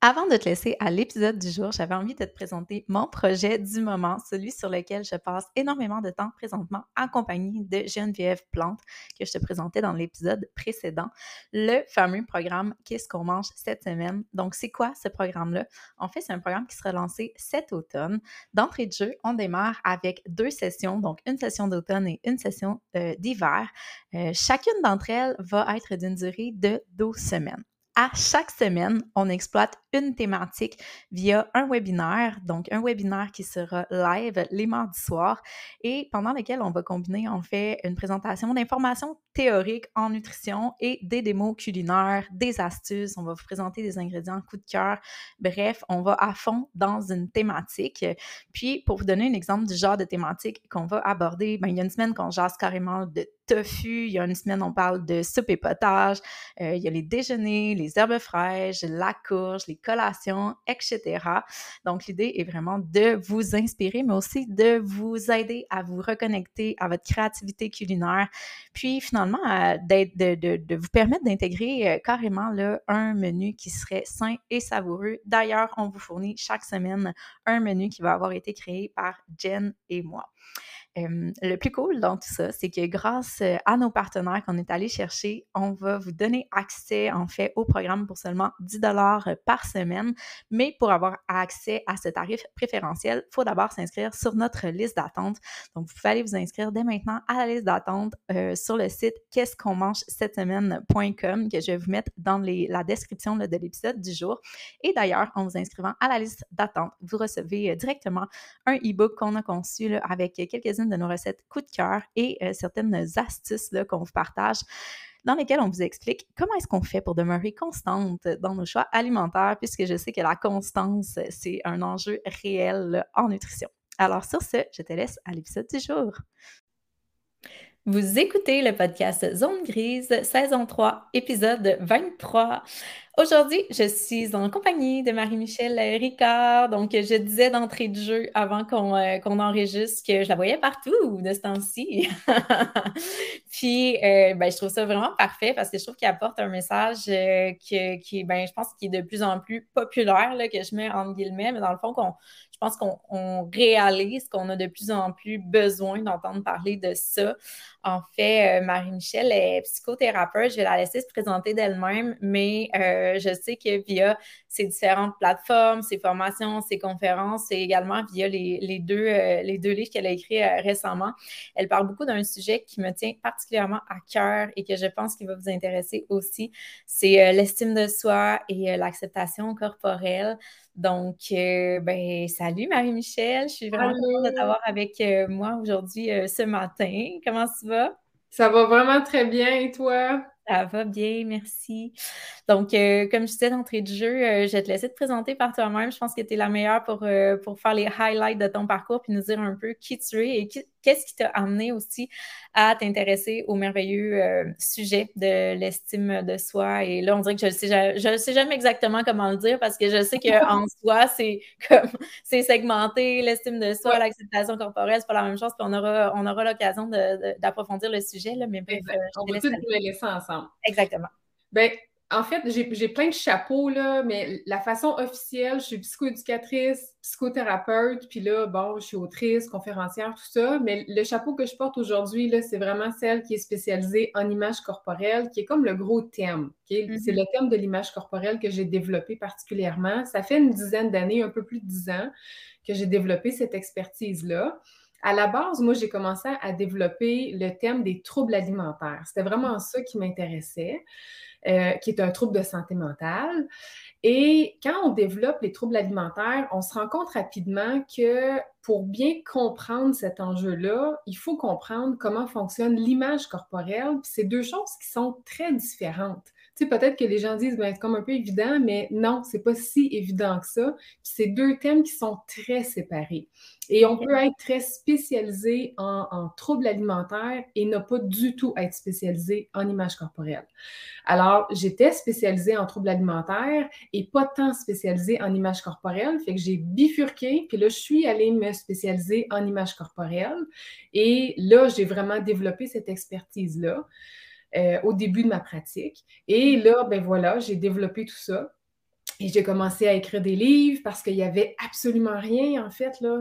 Avant de te laisser à l'épisode du jour, j'avais envie de te présenter mon projet du moment, celui sur lequel je passe énormément de temps présentement en compagnie de Geneviève Plante, que je te présentais dans l'épisode précédent, le fameux programme Qu'est-ce qu'on mange cette semaine? Donc, c'est quoi ce programme-là? En fait, c'est un programme qui sera lancé cet automne. D'entrée de jeu, on démarre avec deux sessions, donc une session d'automne et une session euh, d'hiver. Euh, chacune d'entre elles va être d'une durée de 12 semaines à chaque semaine, on exploite une thématique via un webinaire, donc un webinaire qui sera live les mardis soirs et pendant lequel on va combiner en fait une présentation d'informations théoriques en nutrition et des démos culinaires, des astuces, on va vous présenter des ingrédients coup de cœur. Bref, on va à fond dans une thématique. Puis pour vous donner un exemple du genre de thématique qu'on va aborder, ben, il y a une semaine qu'on jase carrément de tofu, il y a une semaine on parle de soupe et potage, euh, il y a les déjeuners, les herbes fraîches, la courge, les collations, etc. Donc, l'idée est vraiment de vous inspirer, mais aussi de vous aider à vous reconnecter à votre créativité culinaire, puis finalement de, vous permettre d'intégrer euh, carrément un menu qui serait sain et savoureux. D'ailleurs, on vous fournit chaque semaine un menu qui va avoir été créé par Jen et moi le plus cool dans tout ça, c'est que grâce à nos partenaires qu'on est allé chercher, on va vous donner accès en fait au programme pour seulement 10 dollars par semaine. Mais pour avoir accès à ce tarif préférentiel, il faut d'abord s'inscrire sur notre liste d'attente. Donc, vous pouvez aller vous inscrire dès maintenant à la liste d'attente sur le site qu'est-ce qu'on mange cette semaine.com que je vais vous mettre dans la description de l'épisode du jour. Et d'ailleurs, en vous inscrivant à la liste d'attente, vous recevez directement un e-book qu'on a conçu avec quelques-unes de nos recettes coup de cœur et euh, certaines astuces qu'on vous partage dans lesquelles on vous explique comment est-ce qu'on fait pour demeurer constante dans nos choix alimentaires, puisque je sais que la constance, c'est un enjeu réel en nutrition. Alors sur ce, je te laisse à l'épisode du jour. Vous écoutez le podcast Zone Grise, saison 3, épisode 23. Aujourd'hui, je suis en compagnie de Marie-Michel Ricard. Donc, je disais d'entrée de jeu avant qu'on euh, enregistre que je la voyais partout de ce temps-ci. Puis, euh, ben, je trouve ça vraiment parfait parce que je trouve qu'il apporte un message euh, qui, ben, je pense, qui est de plus en plus populaire, là, que je mets en guillemets, mais dans le fond, qu'on je pense qu'on réalise qu'on a de plus en plus besoin d'entendre parler de ça. En fait, Marie-Michel est psychothérapeute. Je vais la laisser se présenter d'elle-même, mais euh, je sais que via ses différentes plateformes, ses formations, ses conférences et également via les, deux, euh, les deux livres qu'elle a écrits récemment, elle parle beaucoup d'un sujet qui me tient particulièrement à cœur et que je pense qu'il va vous intéresser aussi. C'est l'estime de soi et l'acceptation corporelle. Donc, euh, ben, salut Marie-Michel, je suis vraiment contente de t'avoir avec euh, moi aujourd'hui euh, ce matin. Comment tu vas? Ça va vraiment très bien et toi? Ça va bien, merci. Donc, comme je disais d'entrée de jeu, je vais te laisser te présenter par toi-même. Je pense que tu es la meilleure pour, pour faire les highlights de ton parcours puis nous dire un peu qui tu es et qu'est-ce qui t'a amené aussi à t'intéresser au merveilleux euh, sujet de l'estime de soi? Et là, on dirait que je ne sais, je, sais jamais exactement comment le dire parce que je sais qu'en soi, c'est comme c'est segmenté, l'estime de soi, l'acceptation corporelle, c'est pas la même chose. Puis on aura, on aura l'occasion d'approfondir le sujet. Là, mais euh, on va tout laisser ensemble. Exactement. Ben, en fait, j'ai plein de chapeaux, là, mais la façon officielle, je suis psychoéducatrice, psychothérapeute, puis là, bon, je suis autrice, conférencière, tout ça. Mais le chapeau que je porte aujourd'hui, là, c'est vraiment celle qui est spécialisée en image corporelle, qui est comme le gros thème. C'est mm-hmm. le thème de l'image corporelle que j'ai développé particulièrement. Ça fait une dizaine d'années, un peu plus de dix ans, que j'ai développé cette expertise-là. À la base, moi, j'ai commencé à développer le thème des troubles alimentaires. C'était vraiment ça qui m'intéressait. Euh, qui est un trouble de santé mentale. Et quand on développe les troubles alimentaires, on se rend compte rapidement que pour bien comprendre cet enjeu-là, il faut comprendre comment fonctionne l'image corporelle. Puis c'est deux choses qui sont très différentes peut-être que les gens disent, ben, c'est comme un peu évident, mais non, c'est pas si évident que ça. C'est deux thèmes qui sont très séparés. Et on peut être très spécialisé en, troubles alimentaires et ne pas du tout être spécialisé en image corporelle. Alors, j'étais spécialisée en troubles alimentaires et pas tant spécialisée en image corporelle, fait que j'ai bifurqué, puis là, je suis allée me spécialiser en image corporelle. Et là, j'ai vraiment développé cette expertise-là. Euh, au début de ma pratique. Et là, ben voilà, j'ai développé tout ça. Et j'ai commencé à écrire des livres parce qu'il n'y avait absolument rien, en fait. Là.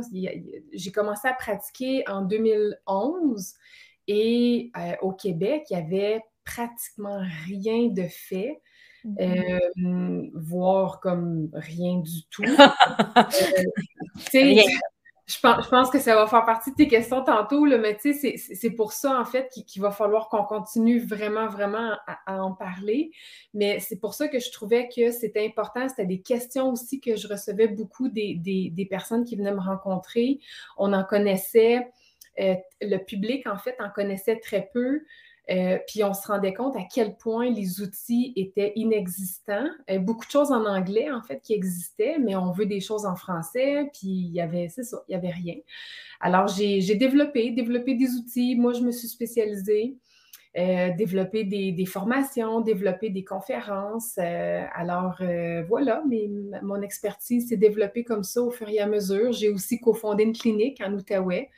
J'ai commencé à pratiquer en 2011 et euh, au Québec, il y avait pratiquement rien de fait. Mm-hmm. Euh, voire comme rien du tout. euh, je pense, que ça va faire partie de tes questions tantôt, là, mais tu sais, c'est pour ça, en fait, qu'il va falloir qu'on continue vraiment, vraiment à, en parler. Mais c'est pour ça que je trouvais que c'était important. C'était des questions aussi que je recevais beaucoup des, personnes qui venaient me rencontrer. On en connaissait, euh, le public, en fait, en connaissait très peu. Euh, puis on se rendait compte à quel point les outils étaient inexistants. Euh, beaucoup de choses en anglais, en fait, qui existaient, mais on veut des choses en français, puis il y avait, c'est ça, il n'y avait rien. Alors, j'ai développé, développé des outils. Moi, je me suis spécialisée. Euh, développer des, formations, développer des conférences. Euh, alors euh, voilà, mon expertise s'est développée comme ça au fur et à mesure. J'ai aussi cofondé une clinique en Outaouais.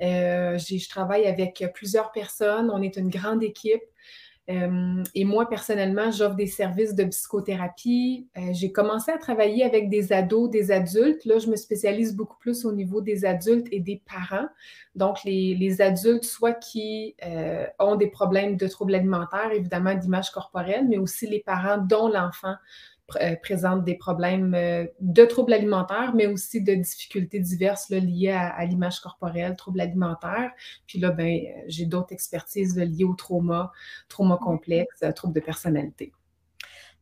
je travaille avec plusieurs personnes. On est une grande équipe. Euh, et moi, personnellement, j'offre des services de psychothérapie. Euh, j'ai commencé à travailler avec des ados, des adultes. Là, je me spécialise beaucoup plus au niveau des adultes et des parents. Donc, les, adultes, soit qui euh, ont des problèmes de troubles alimentaires, évidemment d'image corporelle, mais aussi les parents dont l'enfant euh, présentent des problèmes euh, de troubles alimentaires, mais aussi de difficultés diverses liées à, l'image corporelle, troubles alimentaires. Puis là, ben, euh, j'ai d'autres expertises liées au trauma, trauma complexe, troubles de personnalité.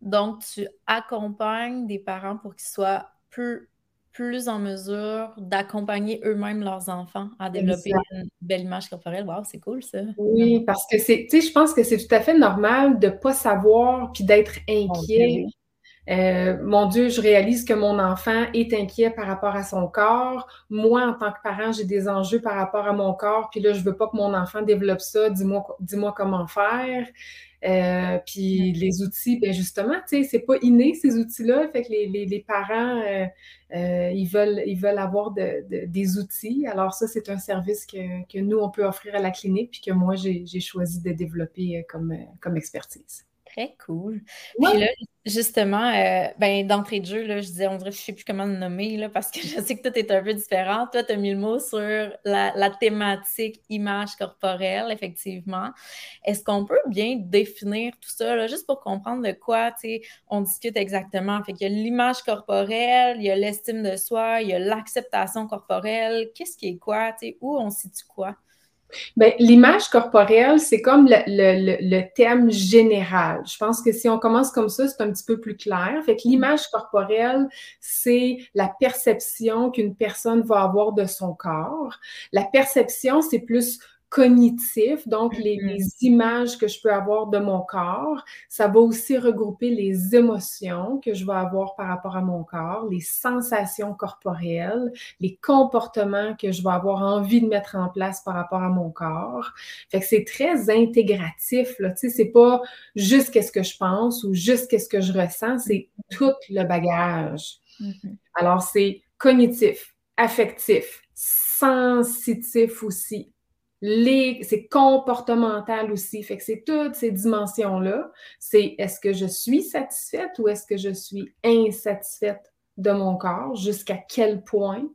Donc, tu accompagnes des parents pour qu'ils soient plus, plus en mesure d'accompagner eux-mêmes leurs enfants à développer une belle image corporelle. Wow, c'est cool ça. Oui, parce que c'est, tu sais, je pense que c'est tout à fait normal de ne pas savoir puis d'être inquiet. Euh, mon Dieu, je réalise que mon enfant est inquiet par rapport à son corps. Moi, en tant que parent, j'ai des enjeux par rapport à mon corps. Puis là, je veux pas que mon enfant développe ça. Dis-moi, dis-moi comment faire. Euh, puis les outils, ben justement, tu sais, c'est pas inné ces outils-là. Fait que les, les, parents, euh, ils veulent, ils veulent avoir des outils. Alors ça, c'est un service que, que, nous on peut offrir à la clinique, puis que moi j'ai, choisi de développer comme, comme expertise. Très cool. Puis là, justement, euh, ben, d'entrée de jeu, là, je disais, on dirait, je ne sais plus comment le nommer, là, parce que je sais que tout est un peu différent. Toi, tu as mis le mot sur la, thématique image corporelle, effectivement. Est-ce qu'on peut bien définir tout ça, là, juste pour comprendre de quoi on discute exactement? Fait qu'il y a l'image corporelle, il y a l'estime de soi, il y a l'acceptation corporelle. Qu'est-ce qui est quoi? Où on situe quoi? Bien, l'image corporelle, c'est comme le, thème général. Je pense que si on commence comme ça, c'est un petit peu plus clair. Fait que l'image corporelle, c'est la perception qu'une personne va avoir de son corps. La perception, c'est plus cognitif, donc les, mm-hmm. les, images que je peux avoir de mon corps. Ça va aussi regrouper les émotions que je vais avoir par rapport à mon corps, les sensations corporelles, les comportements que je vais avoir envie de mettre en place par rapport à mon corps. Fait que c'est très intégratif, là. Tu sais, c'est pas juste qu'est-ce que je pense ou juste qu'est-ce que je ressens, c'est mm-hmm. tout le bagage. Mm-hmm. Alors, c'est cognitif, affectif, sensitif aussi, c'est comportemental aussi. Fait que c'est toutes ces dimensions-là. C'est est-ce que je suis satisfaite ou est-ce que je suis insatisfaite de mon corps? Jusqu'à quel point?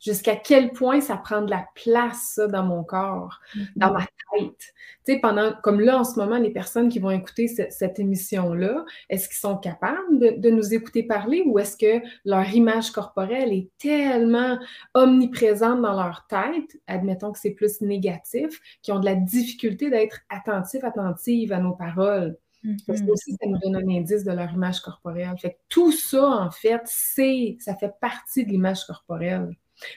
Jusqu'à quel point ça prend de la place, ça, dans mon corps, dans ma mm-hmm. tête. Tu sais, pendant, comme là, en ce moment, les personnes qui vont écouter cette émission-là, est-ce qu'ils sont capables de, nous écouter parler ou est-ce que leur image corporelle est tellement omniprésente dans leur tête, admettons que c'est plus négatif, qu'ils ont de la difficulté d'être attentifs, attentives à nos paroles? Parce que mm-hmm. aussi, ça nous donne un indice de leur image corporelle. Fait que tout ça, en fait, c'est, ça fait partie de l'image corporelle.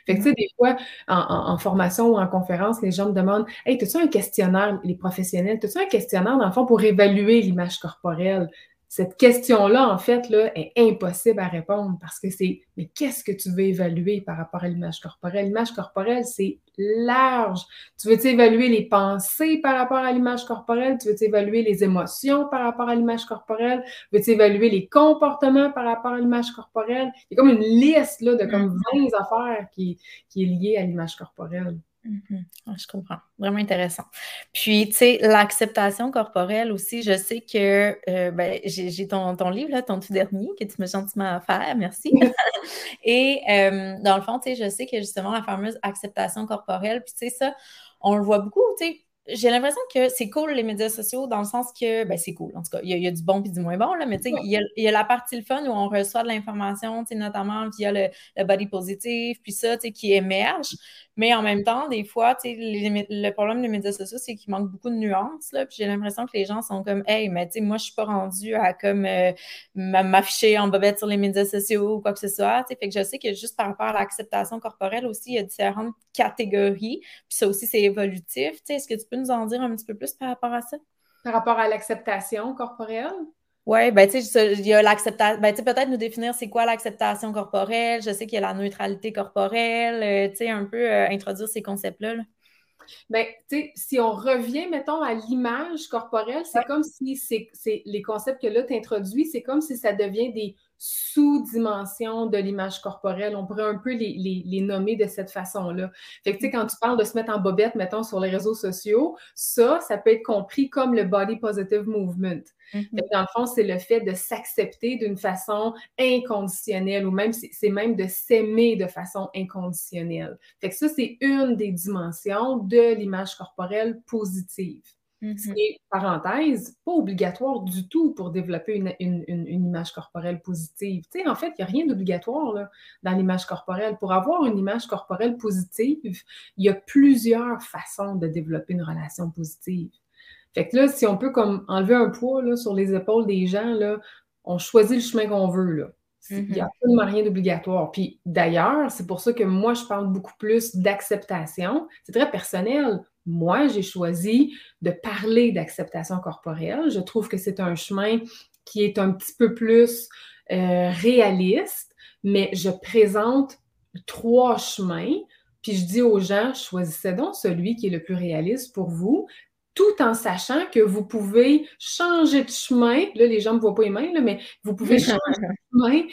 Fait que, tu sais, des fois, en, formation ou en conférence, les gens me demandent Hey, as-tu un questionnaire, les professionnels, as-tu un questionnaire, dans le fond, pour évaluer l'image corporelle? Cette question-là, en fait, là, est impossible à répondre parce que c'est mais qu'est-ce que tu veux évaluer par rapport à l'image corporelle? L'image corporelle, c'est large. Tu veux évaluer les pensées par rapport à l'image corporelle? Tu veux évaluer les émotions par rapport à l'image corporelle? Tu veux évaluer les comportements par rapport à l'image corporelle? Il y a comme une liste là, de comme 20 mm-hmm. affaires qui, qui est liée à l'image corporelle. Mhm. je comprends. Vraiment intéressant. Puis, tu sais, l'acceptation corporelle aussi, je sais que euh, ben, j'ai ton, ton, livre, là, ton tout dernier, que tu m'as gentiment offert. Merci. Et euh, dans le fond, tu sais, je sais que justement, la fameuse acceptation corporelle, puis tu sais, ça, on le voit beaucoup, tu sais, j'ai l'impression que c'est cool les médias sociaux dans le sens que, ben c'est cool, en tout cas, il y, a, du bon et du moins bon, là, mais tu sais, il, y a la partie le fun où on reçoit de l'information, notamment via le, le, body positif, puis ça, tu sais, qui émerge. Mais en même temps, des fois, tu sais, le problème des médias sociaux, c'est qu'il manque beaucoup de nuances, là, puis j'ai l'impression que les gens sont comme, hey, mais tu sais, moi, je suis pas rendue à comme euh, m'afficher en bobette sur les médias sociaux ou quoi que ce soit, tu sais, fait que je sais que juste par rapport à l'acceptation corporelle aussi, il y a différentes catégories, puis ça aussi, c'est évolutif, tu sais, est-ce que tu peux nous en dire un petit peu plus par rapport à ça? Par rapport à l'acceptation corporelle? Oui, ben tu sais, il y a l'acceptation. Ben, tu sais, peut-être nous définir c'est quoi l'acceptation corporelle. Je sais qu'il y a la neutralité corporelle, euh, tu sais, un peu euh, introduire ces concepts-là. Ben, tu sais, si on revient, mettons, à l'image corporelle, c'est comme si c'est les concepts que là, tu introduis, c'est comme si ça devient des sous-dimensions de l'image corporelle. On pourrait un peu les, nommer de cette façon-là. Fait que, tu sais, quand tu parles de se mettre en bobette, mettons, sur les réseaux sociaux, ça, ça peut être compris comme le body positive movement. Mm-hmm. dans le fond, c'est le fait de s'accepter d'une façon inconditionnelle ou même, c'est même de s'aimer de façon inconditionnelle. Fait que ça, c'est une des dimensions de l'image corporelle positive. C'est, mmh parenthèse, pas obligatoire du tout pour développer une, image corporelle positive. Tu sais, en fait, il n'y a rien d'obligatoire dans l'image corporelle. Pour avoir une image corporelle positive, il y a plusieurs façons de développer une relation positive. Fait que là, si on peut comme enlever un poids là, sur les épaules des gens, là, on choisit le chemin qu'on veut. Là. Il n'y a mmh absolument rien d'obligatoire. Puis d'ailleurs, c'est pour ça que moi, je parle beaucoup plus d'acceptation. C'est très personnel. Moi, j'ai choisi de parler d'acceptation corporelle. Je trouve que c'est un chemin qui est un petit peu plus euh, réaliste, mais je présente trois chemins, puis je dis aux gens, choisissez donc celui qui est le plus réaliste pour vous, tout en sachant que vous pouvez changer de chemin. Là, les gens ne me voient pas les mains, mais vous pouvez changer de chemin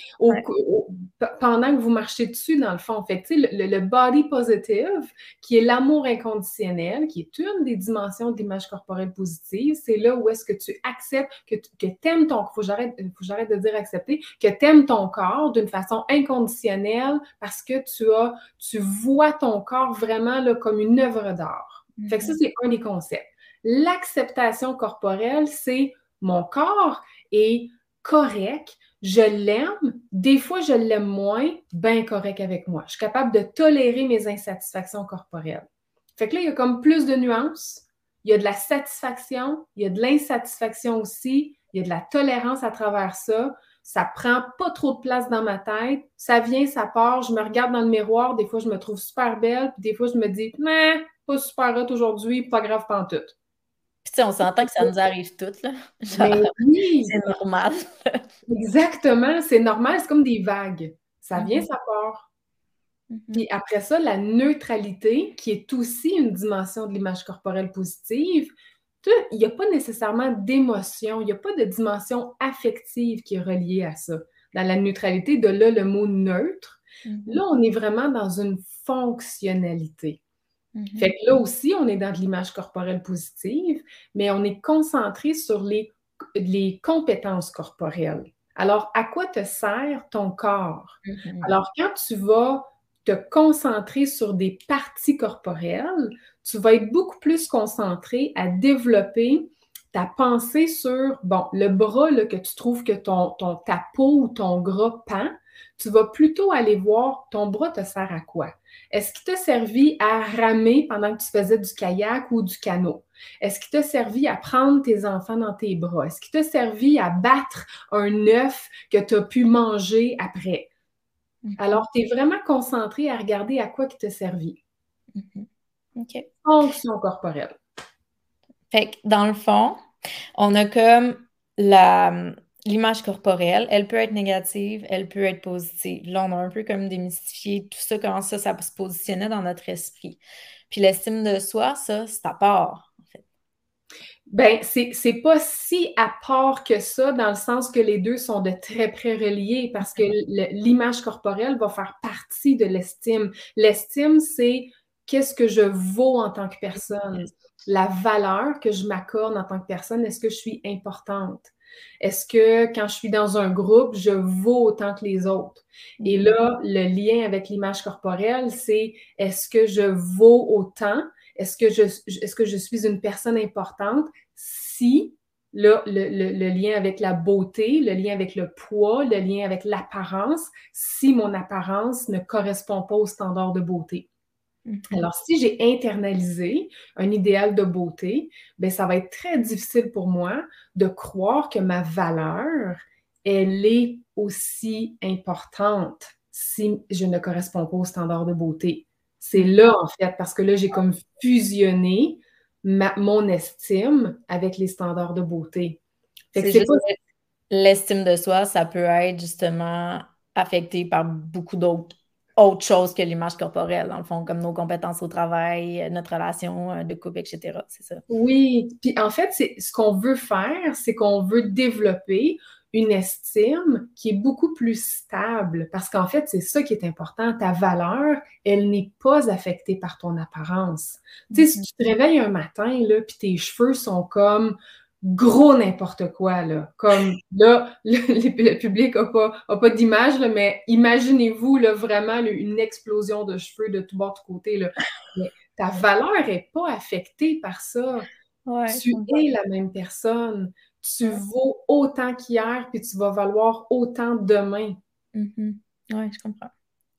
pendant que vous marchez dessus, dans le fond. Fait le, le, body positive, qui est l'amour inconditionnel, qui est une des dimensions de l'image corporelle positive, c'est là où est-ce que tu acceptes, que, que tu aimes ton... Faut j'arrête, faut j'arrête de dire accepter, que tu aimes ton corps d'une façon inconditionnelle parce que tu as, tu vois ton corps vraiment là, comme une œuvre d'art. Fait que ça, mm-hmm. c'est un des concepts. L'acceptation corporelle, c'est mon corps est correct, je l'aime, des fois je l'aime moins, bien correct avec moi. Je suis capable de tolérer mes insatisfactions corporelles. Fait que là, il y a comme plus de nuances. Il y a de la satisfaction, il y a de l'insatisfaction aussi, il y a de la tolérance à travers ça. Ça prend pas trop de place dans ma tête. Ça vient, ça part. Je me regarde dans le miroir. Des fois, je me trouve super belle. Puis des fois, je me dis, mais pas super hot aujourd'hui, pas grave, on s'entend que ça nous arrive toutes, là. oui. C'est normal. Exactement, c'est normal, c'est comme des vagues. Ça vient, mm-hmm. ça part. Mm-hmm. Et après ça, la neutralité, qui est aussi une dimension de l'image corporelle positive, il n'y a pas nécessairement d'émotion, il n'y a pas de dimension affective qui est reliée à ça. Dans la neutralité, de là le mot neutre, mm-hmm. là, on est vraiment dans une fonctionnalité. Mm-hmm. Fait que là aussi, on est dans de l'image corporelle positive, mais on est concentré sur les, les compétences corporelles. Alors, à quoi te sert ton corps? Mm-hmm. Alors, quand tu vas te concentrer sur des parties corporelles, tu vas être beaucoup plus concentré à développer ta pensée sur, bon, le bras que tu trouves que ton, ton, ta peau ou ton gras pend, tu vas plutôt aller voir ton bras te sert à quoi? Est-ce qu'il t'a servi à ramer pendant que tu faisais du kayak ou du canot? Est-ce qu'il t'a servi à prendre tes enfants dans tes bras? Est-ce qu'il t'a servi à battre un œuf que tu as pu manger après? Mm-hmm. Alors, tu es vraiment concentré à regarder à quoi il t'a servi. Mm-hmm. OK. Fonction corporelle. Fait que dans le fond, on a comme la, l'image corporelle, elle peut être négative, elle peut être positive. Là, on a un peu comme démystifié tout ça, comment ça, ça se positionnait dans notre esprit. Puis l'estime de soi, ça, c'est à part, en fait. Ben, c'est pas si à part que ça, dans le sens que les deux sont de très près reliés, parce que l'image corporelle va faire partie de l'estime. L'estime, c'est qu'est-ce que je vaux en tant que personne, la valeur que je m'accorde en tant que personne, est-ce que je suis importante? Est-ce que quand je suis dans un groupe, je vaux autant que les autres? Et mm-hmm. là, le lien avec l'image corporelle, c'est est-ce que je vaux autant? Est-ce que je, est que je suis une personne importante si Là, le, le, lien avec la beauté, le lien avec le poids, le lien avec l'apparence, si mon apparence ne correspond pas au standard de beauté? Mhm. Alors, si j'ai internalisé un idéal de beauté, bien, ça va être très difficile pour moi de croire que ma valeur, elle est aussi importante si je ne corresponds pas au standard de beauté. C'est mhm. là, en fait, parce que là, j'ai comme fusionné mon estime avec les standards de beauté. L'estime de soi, ça peut être justement affecté par beaucoup d'autres autre chose que l'image corporelle, dans le fond, comme nos compétences au travail, euh, notre relation euh, de couple, etc. C'est ça. Oui. Puis en fait, c'est ce qu'on veut faire, c'est qu'on veut développer une estime qui est beaucoup plus stable parce qu'en fait, c'est ça qui est important. Ta valeur, elle n'est pas affectée par ton apparence. Tu sais, si tu te réveilles un matin, là, puis tes cheveux sont comme gros n'importe quoi, là. Comme là, le, public n'a pas, pas d'image, mais imaginez-vous là, vraiment une explosion de cheveux de tout bord, de côté. Là. Mais ta valeur n'est pas affectée par ça. tu es la même personne. Tu vaux autant qu'hier, puis tu vas valoir autant demain. Mm-hmm. Oui, je comprends.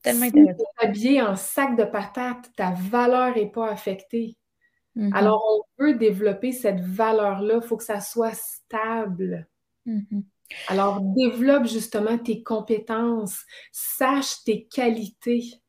Tellement si tu es habillé en sac de patates, ta valeur n'est pas affectée. Alors, on veut développer cette valeur-là, il faut que ça soit stable. Mm-hmm. Alors, développe justement tes compétences, sache tes qualités.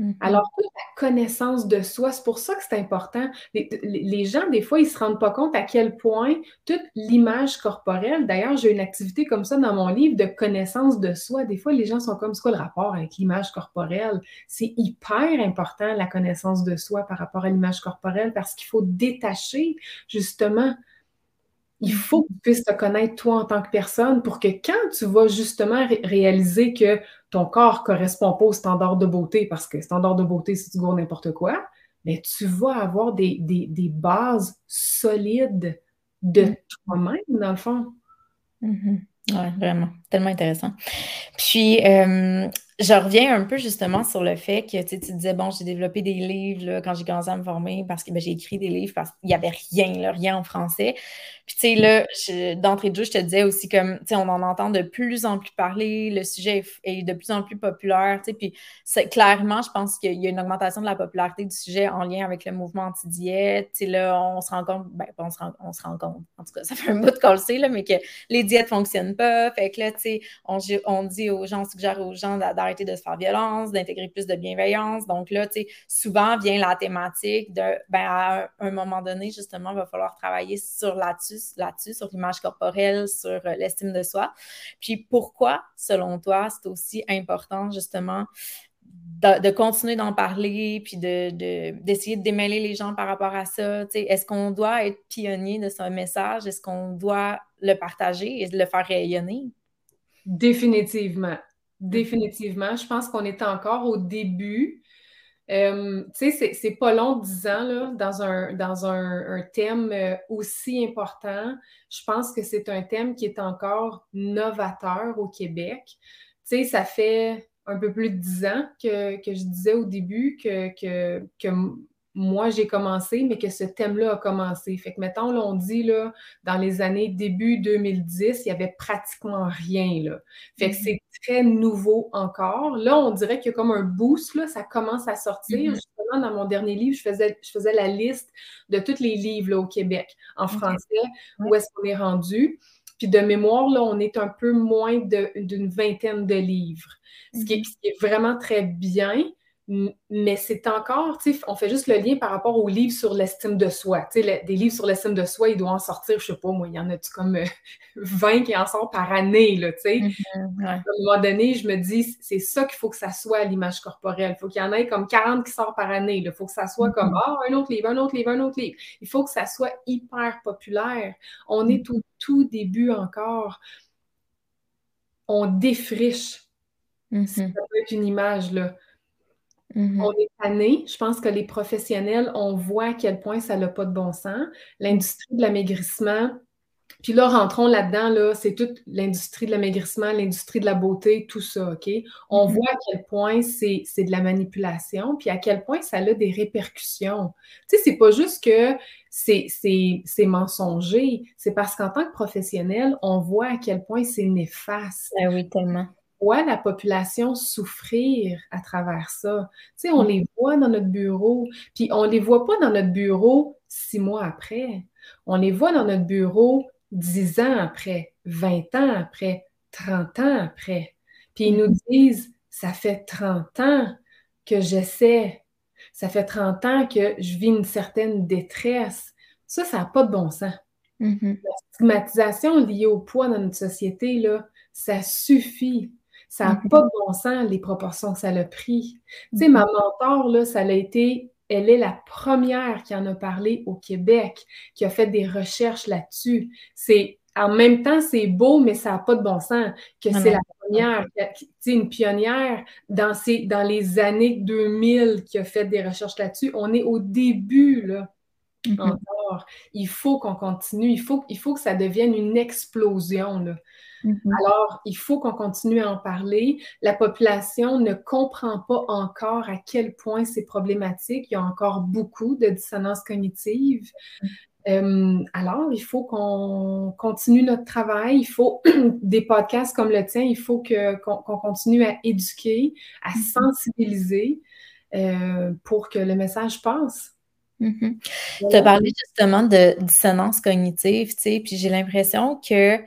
Mm-hmm. Alors, toute la connaissance de soi, c'est pour ça que c'est important. Les, gens, des fois, ils ne se rendent pas compte à quel point toute l'image corporelle, d'ailleurs, j'ai une activité comme ça dans mon livre de connaissance de soi. Des fois, les gens sont comme, c'est quoi le rapport avec l'image corporelle? C'est hyper important, la connaissance de soi par rapport à l'image corporelle, parce qu'il faut détacher, justement, il faut que tu puisses te connaître toi en tant que personne pour que quand tu vas justement réaliser que ton corps ne correspond pas au standard de beauté, parce que standard de beauté, c'est toujours n'importe quoi, mais tu vas avoir des, bases solides de mm. toi-même, dans le fond. Mm-hmm. Oui, vraiment. Tellement intéressant. Puis, euh, je reviens un peu justement sur le fait que tu disais, bon, j'ai développé des livres quand j'ai commencé à me former parce que ben, j'ai écrit des livres parce qu'il n'y avait rien, rien en français. Puis, tu sais, là, d'entrée de jeu, je te disais aussi comme, tu sais, on en entend de plus en plus parler, le sujet est, de plus en plus populaire, tu sais, puis clairement, je pense qu'il y a une augmentation de la popularité du sujet en lien avec le mouvement anti-diète. Tu sais, là, on se rend compte, ben, on se rend, on se rend compte, en tout cas, ça fait un bout de qu'on là, mais que les diètes ne fonctionnent pas. Fait que là, tu on, dit aux gens, on suggère aux gens d'arrêter de se faire violence, d'intégrer plus de bienveillance. Donc là, souvent vient la thématique de, ben, à un, moment donné, justement, il va falloir travailler sur là-dessus, sur l'image corporelle, sur euh, l'estime de soi. Puis pourquoi, selon toi, c'est aussi important, justement, de, continuer d'en parler, puis d'essayer de, démêler les gens par rapport à ça. Est-ce qu'on doit être pionnier de ce message? Est-ce qu'on doit le partager et le faire rayonner? Définitivement. Définitivement. Je pense qu'on est encore au début Euh, tu sais, c'est pas long, dix ans, là, dans un, dans un, thème euh, aussi important. Je pense que c'est un thème qui est encore novateur au Québec. Tu sais, ça fait un peu plus de dix ans que, je disais au début que, que, que moi, j'ai commencé, mais que ce thème-là a commencé. Fait que, mettons, là, on dit, là, dans les années début 2010, il n'y avait pratiquement rien, là. Fait que mm-hmm. c'est très nouveau encore. Là, on dirait qu'il y a comme un boost, là, ça commence à sortir. Mm-hmm. Justement, dans mon dernier livre, je faisais, je faisais la liste de tous les livres, là, au Québec, en français, où est-ce qu'on est rendu. Puis de mémoire, là, on est un peu moins d'une vingtaine de livres, ce qui, est, ce qui est vraiment très bien mais c'est encore, tu sais, on fait juste le lien par rapport aux livres sur l'estime de soi. Tu sais, des livres sur l'estime de soi, il doit en sortir, je sais pas, moi, il y en a-tu comme 20 euh, qui en sortent par année, là, tu sais. Mm-hmm, à un moment donné, je me dis, c'est ça qu'il faut que ça soit à l'image corporelle. Il faut qu'il y en ait comme 40 qui sortent par année. Il faut que ça soit comme, mm-hmm. ah, un autre livre, un autre livre, un autre livre. Il faut que ça soit hyper populaire. On est mm-hmm. au tout début encore. On défriche. Ça peut être une image, là. Mm-hmm. On est tanné. Je pense que les professionnels, on voit à quel point ça n'a pas de bon sens. L'industrie de l'amaigrissement, puis là, rentrons là-dedans, là, c'est toute l'industrie de l'amaigrissement, l'industrie de la beauté, tout ça, OK? On mm-hmm. voit à quel point c'est, de la manipulation, puis à quel point ça a des répercussions. Tu sais, c'est pas juste que c'est, c'est mensonger, c'est parce qu'en tant que professionnel, on voit à quel point c'est néfaste. Ah oui, tellement voit la population souffrir à travers ça? Tu sais, on les voit dans notre bureau, puis on les voit pas dans notre bureau six mois après. On les voit dans notre bureau dix ans après, vingt ans après, trente ans après. Puis ils nous disent, ça fait trente ans que j'essaie, ça fait trente ans que je vis une certaine détresse. Ça, ça n'a pas de bon sens. Mm-hmm. La stigmatisation liée au poids dans notre société, là, ça suffit. Ça n'a pas de bon sens, les proportions que ça a pris. Tu sais, ma mentor, là, ça a été, elle est la première qui en a parlé au Québec, qui a fait des recherches là-dessus. C'est, en même temps, c'est beau, mais ça n'a pas de bon sens que c'est la première, tu sais, une pionnière dans, ces, dans les années 2000 qui a fait des recherches là-dessus. On est au début, là. Mm-hmm. Encore. Il faut qu'on continue. Il faut, il faut que ça devienne une explosion. Là. Mm-hmm. Alors, il faut qu'on continue à en parler. La population ne comprend pas encore à quel point c'est problématique. Il y a encore beaucoup de dissonance cognitive. Mm-hmm. Euh, alors, il faut qu'on continue notre travail. Il faut des podcasts comme le tien. Il faut qu'on continue à éduquer, à mm-hmm. sensibiliser euh, pour que le message passe. Tu as parlé justement de dissonance cognitive, tu sais, puis j'ai l'impression que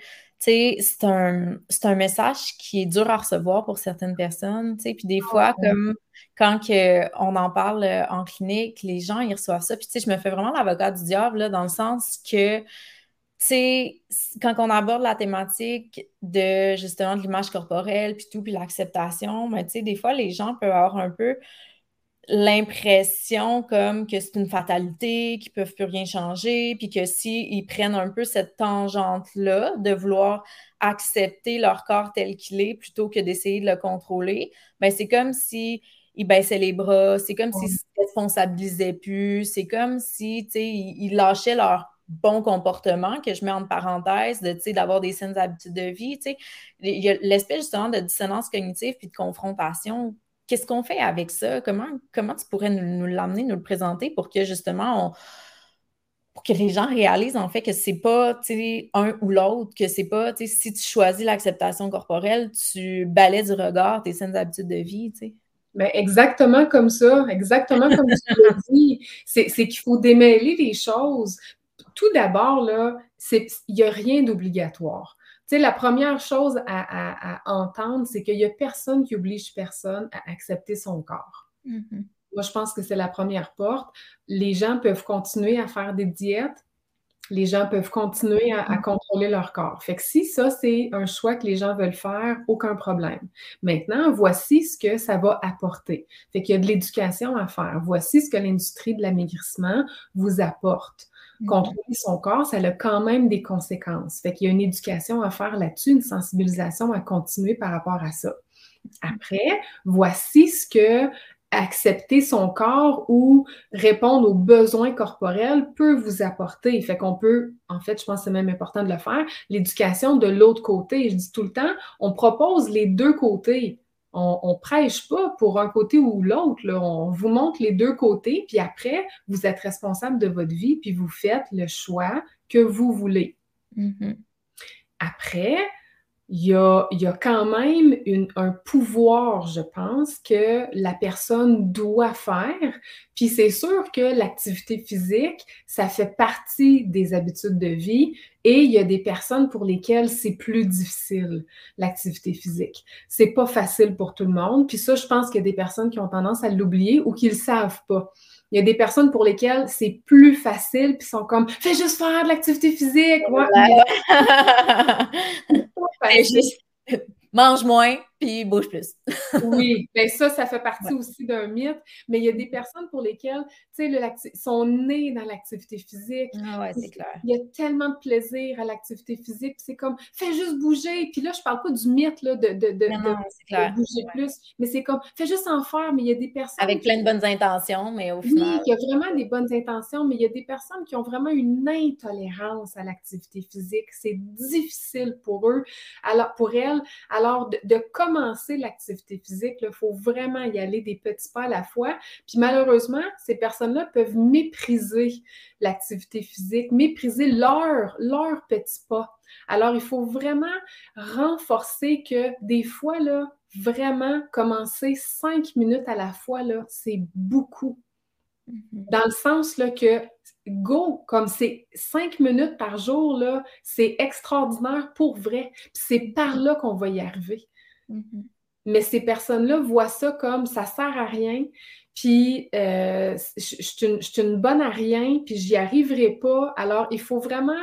c'est un, un message qui est dur à recevoir pour certaines personnes, tu sais, puis des ah, fois, comme quand on en parle euh, en clinique, les gens, ils reçoivent ça, puis tu sais, je me fais vraiment l'avocat du diable, là, dans le sens que, tu sais, quand on aborde la thématique de, justement, de l'image corporelle, puis tout, puis l'acceptation, ben, tu sais, des fois, les gens peuvent avoir un peu l'impression comme que c'est une fatalité, qu'ils peuvent plus rien changer, puis que s'ils prennent un peu cette tangente-là de vouloir accepter leur corps tel qu'il est plutôt que d'essayer de le contrôler, ben c'est comme si ils baissaient les bras, c'est comme s'ils se responsabilisaient plus, c'est comme si, tu sais, ils, lâchaient leur bon comportement, que je mets en parenthèse, de, d'avoir des saines habitudes de vie, tu sais. Il y a l'espèce justement de dissonance cognitive puis de confrontation Qu'est-ce qu'on fait avec ça? Comment, comment tu pourrais nous, l'amener, nous le présenter pour que justement pour que les gens réalisent en fait que c'est pas un ou l'autre, que c'est pas si tu choisis l'acceptation corporelle, tu balais du regard tes saines habitudes de vie. sais. Ben exactement comme ça, exactement comme tu l'as dit. C'est qu'il faut démêler les choses. Tout d'abord, là, il n'y a rien d'obligatoire la première chose à, entendre, c'est qu'il n'y a personne qui oblige personne à accepter son corps. Mm-hmm. Moi, je pense que c'est la première porte. Les gens peuvent continuer à faire des diètes. Les gens peuvent continuer à, mm-hmm. contrôler leur corps. Fait que si ça, c'est un choix que les gens veulent faire, aucun problème. Maintenant, voici ce que ça va apporter. Fait qu'il y a de l'éducation à faire. Voici ce que l'industrie de l'amaigrissement vous apporte. Mm-hmm. Contrôler son corps, ça a quand même des conséquences. Fait qu'il y a une éducation à faire là-dessus, une sensibilisation à continuer par rapport à ça. Après, voici ce que accepter son corps ou répondre aux besoins corporels peut vous apporter. Fait qu'on peut, en fait, je pense que c'est même important de le faire, l'éducation de l'autre côté. Je dis tout le temps, on propose les deux côtés. On, on prêche pas pour un côté ou l'autre. On vous montre les deux côtés, puis après, vous êtes responsable de votre vie, puis vous faites le choix que vous voulez. Mm-hmm. Après, il y a, il y a quand même une, un pouvoir, je pense, que la personne doit faire. Puis c'est sûr que l'activité physique, ça fait partie des habitudes de vie et il y a des personnes pour lesquelles c'est plus difficile, l'activité physique. C'est pas facile pour tout le monde. Puis ça, je pense qu'il y a des personnes qui ont tendance à l'oublier ou qui le savent pas. Il y a des personnes pour lesquelles c'est plus facile, puis sont comme fais juste faire de l'activité physique. Ouais, juste mange moins, puis bouge plus. oui, bien ça, ça fait partie aussi d'un mythe, mais il y a des personnes pour lesquelles, tu sais, sont nées dans l'activité physique. Ah ouais, c'est clair. Il y a tellement de plaisir à l'activité physique, c'est comme, fais juste bouger, puis là, je parle pas du mythe, là, de, de, de, de bouger plus, mais c'est comme, fais juste en faire, mais il y a des personnes... Avec plein de bonnes intentions, mais au final... Oui, il y a vraiment des bonnes intentions, mais il y a des personnes qui ont vraiment une intolérance à l'activité physique. C'est difficile pour eux, alors, pour elles, alors de, de commencer l'activité physique, il faut vraiment y aller des petits pas à la fois. Puis malheureusement, ces personnes-là peuvent mépriser l'activité physique, mépriser leurs leur petits pas. Alors, il faut vraiment renforcer que des fois, là, vraiment commencer cinq minutes à la fois, là, c'est beaucoup. Mm-hmm. Dans le sens là, que go, comme c'est cinq minutes par jour, là, c'est extraordinaire pour vrai. c'est par là qu'on va y arriver. Mm-hmm. Mais ces personnes-là voient ça comme ça sert à rien, puis euh, je, suis une, bonne à rien, puis j'y arriverai pas. Alors, il faut vraiment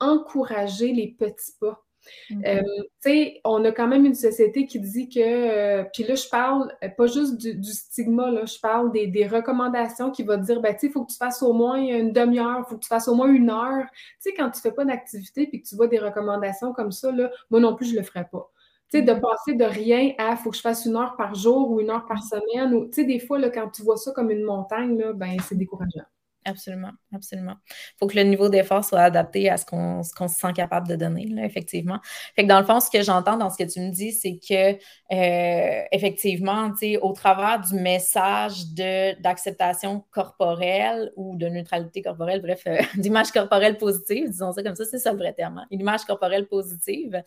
encourager les petits pas. Mm-hmm. Euh, tu sais, on a quand même une société qui dit que, euh, puis là, je parle pas juste du, stigma, là, je parle des, recommandations qui vont dire, ben, tu sais, il faut que tu fasses au moins une demi-heure, il faut que tu fasses au moins une heure. Tu sais, quand tu fais pas d'activité puis que tu vois des recommandations comme ça, là, moi non plus, je le ferai pas de passer de rien à faut que je fasse une heure par jour ou une heure par semaine. Tu sais, des fois, là, quand tu vois ça comme une montagne, là, ben, c'est décourageant. Absolument, absolument. Il faut que le niveau d'effort soit adapté à ce qu'on se sent capable de donner, là, effectivement. Fait que dans le fond, ce que j'entends dans ce que tu me dis, c'est que euh, effectivement, au travers du message d'acceptation corporelle ou de neutralité corporelle, bref, euh, d'image corporelle positive, disons ça comme ça, c'est ça le vrai terme, hein, une image corporelle positive,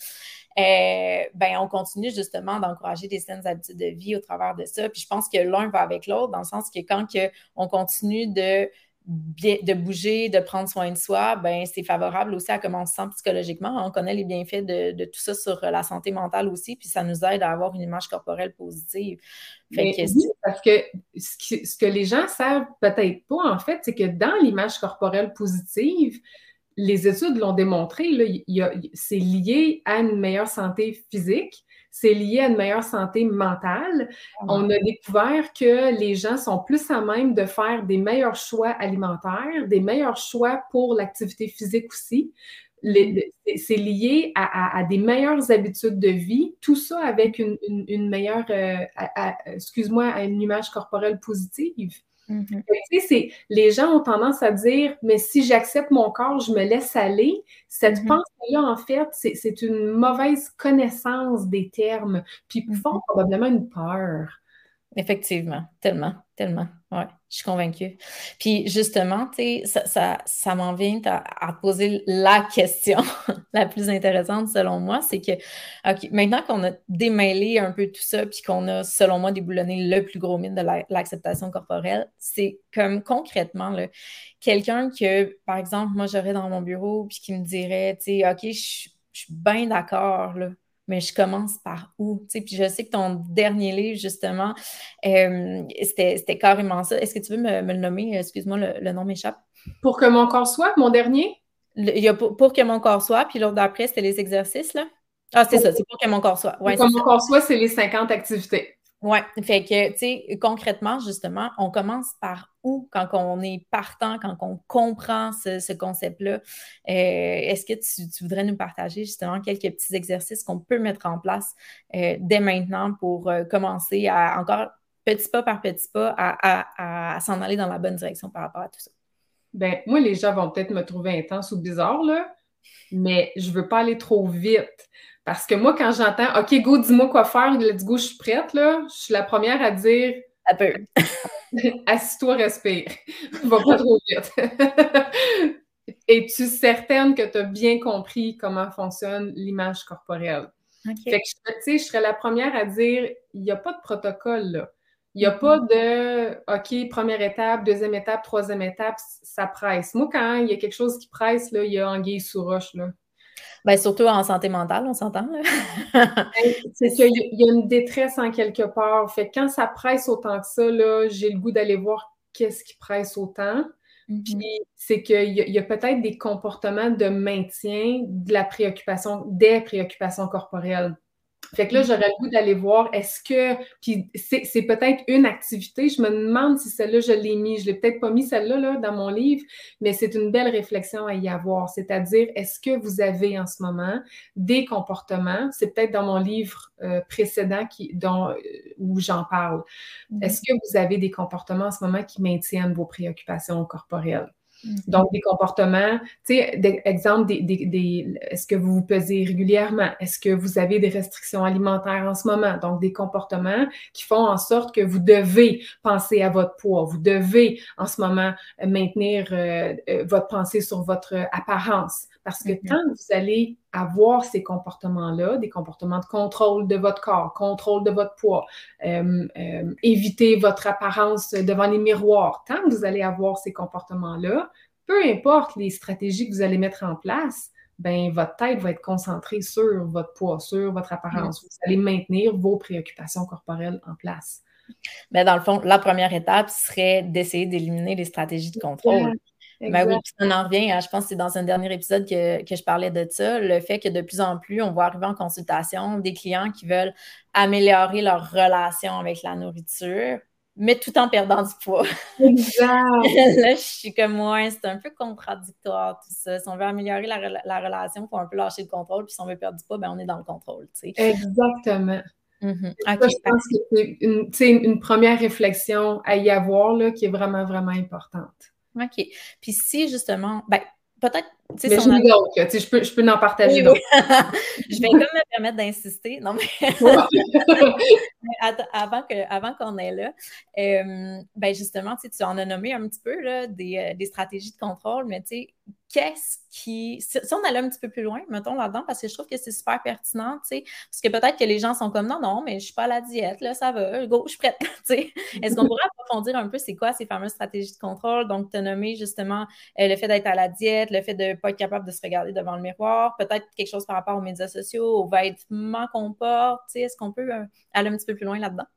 euh, ben, on continue justement d'encourager des saines habitudes de vie au travers de ça. Puis je pense que l'un va avec l'autre, dans le sens que quand que on continue de de bouger, de prendre soin de soi, ben c'est favorable aussi à comment on se sent psychologiquement. On connaît les bienfaits de, tout ça sur la santé mentale aussi, puis ça nous aide à avoir une image corporelle positive. parce que ce, que les gens savent peut-être pas, en fait, c'est que dans l'image corporelle positive, les études l'ont démontré, c'est lié à une meilleure santé physique, c'est lié à une meilleure santé mentale. Ah. On a découvert que les gens sont plus à même de faire des meilleurs choix alimentaires, des meilleurs choix pour l'activité physique aussi. C'est lié à, des meilleures habitudes de vie, tout ça avec une, meilleure, euh, excuse-moi, à une image corporelle positive. Mm-hmm. les gens ont tendance à dire, mais si j'accepte mon corps, je me laisse aller. Cette mm-hmm. pensée-là, en fait, c'est une mauvaise connaissance des termes, puis mm font probablement une peur. Effectivement, tellement, tellement. Oui, je suis convaincue. Puis justement, sais, ça, ça, m'en vient à, poser la question la plus intéressante selon moi, c'est que maintenant qu'on a démêlé un peu tout ça, puis qu'on a, selon moi, déboulonné le plus gros mythe de l'acceptation corporelle, c'est comme concrètement, quelqu'un que, par exemple, moi, j'aurais dans mon bureau, puis qui me dirait, tu sais, OK, je suis bien d'accord, là mais je commence par où? Puis je sais que ton dernier livre, justement, euh, c'était carrément ça. Est-ce que tu veux me, le nommer? Excuse-moi, le, nom m'échappe. Pour que mon corps soit, mon dernier? il y a pour, que mon corps soit, puis l'autre d'après, c'était les exercices, là. Ah, c'est ça, c'est pour que mon corps soit. pour que mon corps soit, c'est les 50 activités. Oui, fait que, tu sais, concrètement, justement, on commence par où quand on est partant, quand on comprend ce, concept-là? Euh, est-ce que tu, voudrais nous partager justement quelques petits exercices qu'on peut mettre en place euh, dès maintenant pour euh, commencer à encore petit pas par petit pas à, s'en aller dans la bonne direction par rapport à tout ça? Ben, moi, les gens vont peut-être me trouver intense ou bizarre, là, mais je veux pas aller trop vite. Parce que moi, quand j'entends OK, go, dis-moi quoi faire, let's go, je suis prête, là, je suis la première à dire. Un peu. Assis-toi, respire. Va pas trop vite. Es-tu certaine que tu as bien compris comment fonctionne l'image corporelle? Fait que, tu sais, je serais la première à dire, il n'y a pas de protocole, là. Il n'y a pas mm-hmm. de OK, première étape, deuxième étape, troisième étape, ça presse. Moi, quand il y a quelque chose qui presse, là, il y a anguille sous roche. Là. Bien, surtout en santé mentale, on s'entend. c'est qu'il y a une détresse en quelque part. Fait que quand ça presse autant que ça, là, j'ai le goût d'aller voir qu'est-ce qui presse autant. Puis mm-hmm. c'est qu'il y a, a peut-être des comportements de maintien de la préoccupation, des préoccupations corporelles. Fait que là, j'aurais le goût d'aller voir, est-ce que, puis c'est peut-être une activité, je me demande si celle-là, je l'ai mis, je l'ai peut-être pas mis celle-là là, dans mon livre, mais c'est une belle réflexion à y avoir, c'est-à-dire, est-ce que vous avez en ce moment des comportements, c'est peut-être dans mon livre euh, précédent qui, dont, euh, où j'en parle, mm-hmm. est-ce que vous avez des comportements en ce moment qui maintiennent vos préoccupations corporelles? Mm-hmm. Donc, des comportements, tu sais, exemple, des, des, est-ce que vous vous pesez régulièrement? Est-ce que vous avez des restrictions alimentaires en ce moment? Donc, des comportements qui font en sorte que vous devez penser à votre poids, vous devez en ce moment maintenir euh, euh, votre pensée sur votre apparence. Parce que mm-hmm. tant que vous allez avoir ces comportements-là, des comportements de contrôle de votre corps, contrôle de votre poids, euh, euh, éviter votre apparence devant les miroirs, tant que vous allez avoir ces comportements-là, peu importe les stratégies que vous allez mettre en place, ben votre tête va être concentrée sur votre poids, sur votre apparence. Vous allez maintenir vos préoccupations corporelles en place. Mais dans le fond, la première étape serait d'essayer d'éliminer les stratégies de contrôle. Ben oui, on en revient. Hein, je pense que c'est dans un dernier épisode que, je parlais de ça, le fait que de plus en plus, on voit arriver en consultation des clients qui veulent améliorer leur relation avec la nourriture, mais tout en perdant du poids. Exact. Là, je suis comme moi, c'est un peu contradictoire tout ça. Si on veut améliorer la, relation, il faut un peu lâcher le contrôle, puis si on veut perdre du poids, ben on est dans le contrôle. Exactement. Mm-hmm. je pense que c'est une, une, première réflexion à y avoir là, qui est vraiment, vraiment importante. OK. Puis si justement, ben, peut-être. Mais je, je, peux, je peux en partager d'autres. je vais quand même me permettre d'insister. Non, mais. avant qu'on avant qu'on est là, euh, ben justement, tu en as nommé un petit peu là, des, euh, des stratégies de contrôle, mais tu sais, qu'est-ce qui. Si on allait un petit peu plus loin, mettons là-dedans, parce que je trouve que c'est super pertinent, tu sais, parce que peut-être que les gens sont comme non, non, mais je suis pas à la diète, là, ça va, go, je suis prête, tu sais. Est-ce qu'on pourrait approfondir un peu c'est quoi ces fameuses stratégies de contrôle? Donc, tu as nommé justement euh, le fait d'être à la diète, le fait de ne pas être capable de se regarder devant le miroir, peut-être quelque chose par rapport aux médias sociaux, aux vêtements qu'on porte, est-ce qu'on peut euh, aller un petit peu plus loin là-dedans?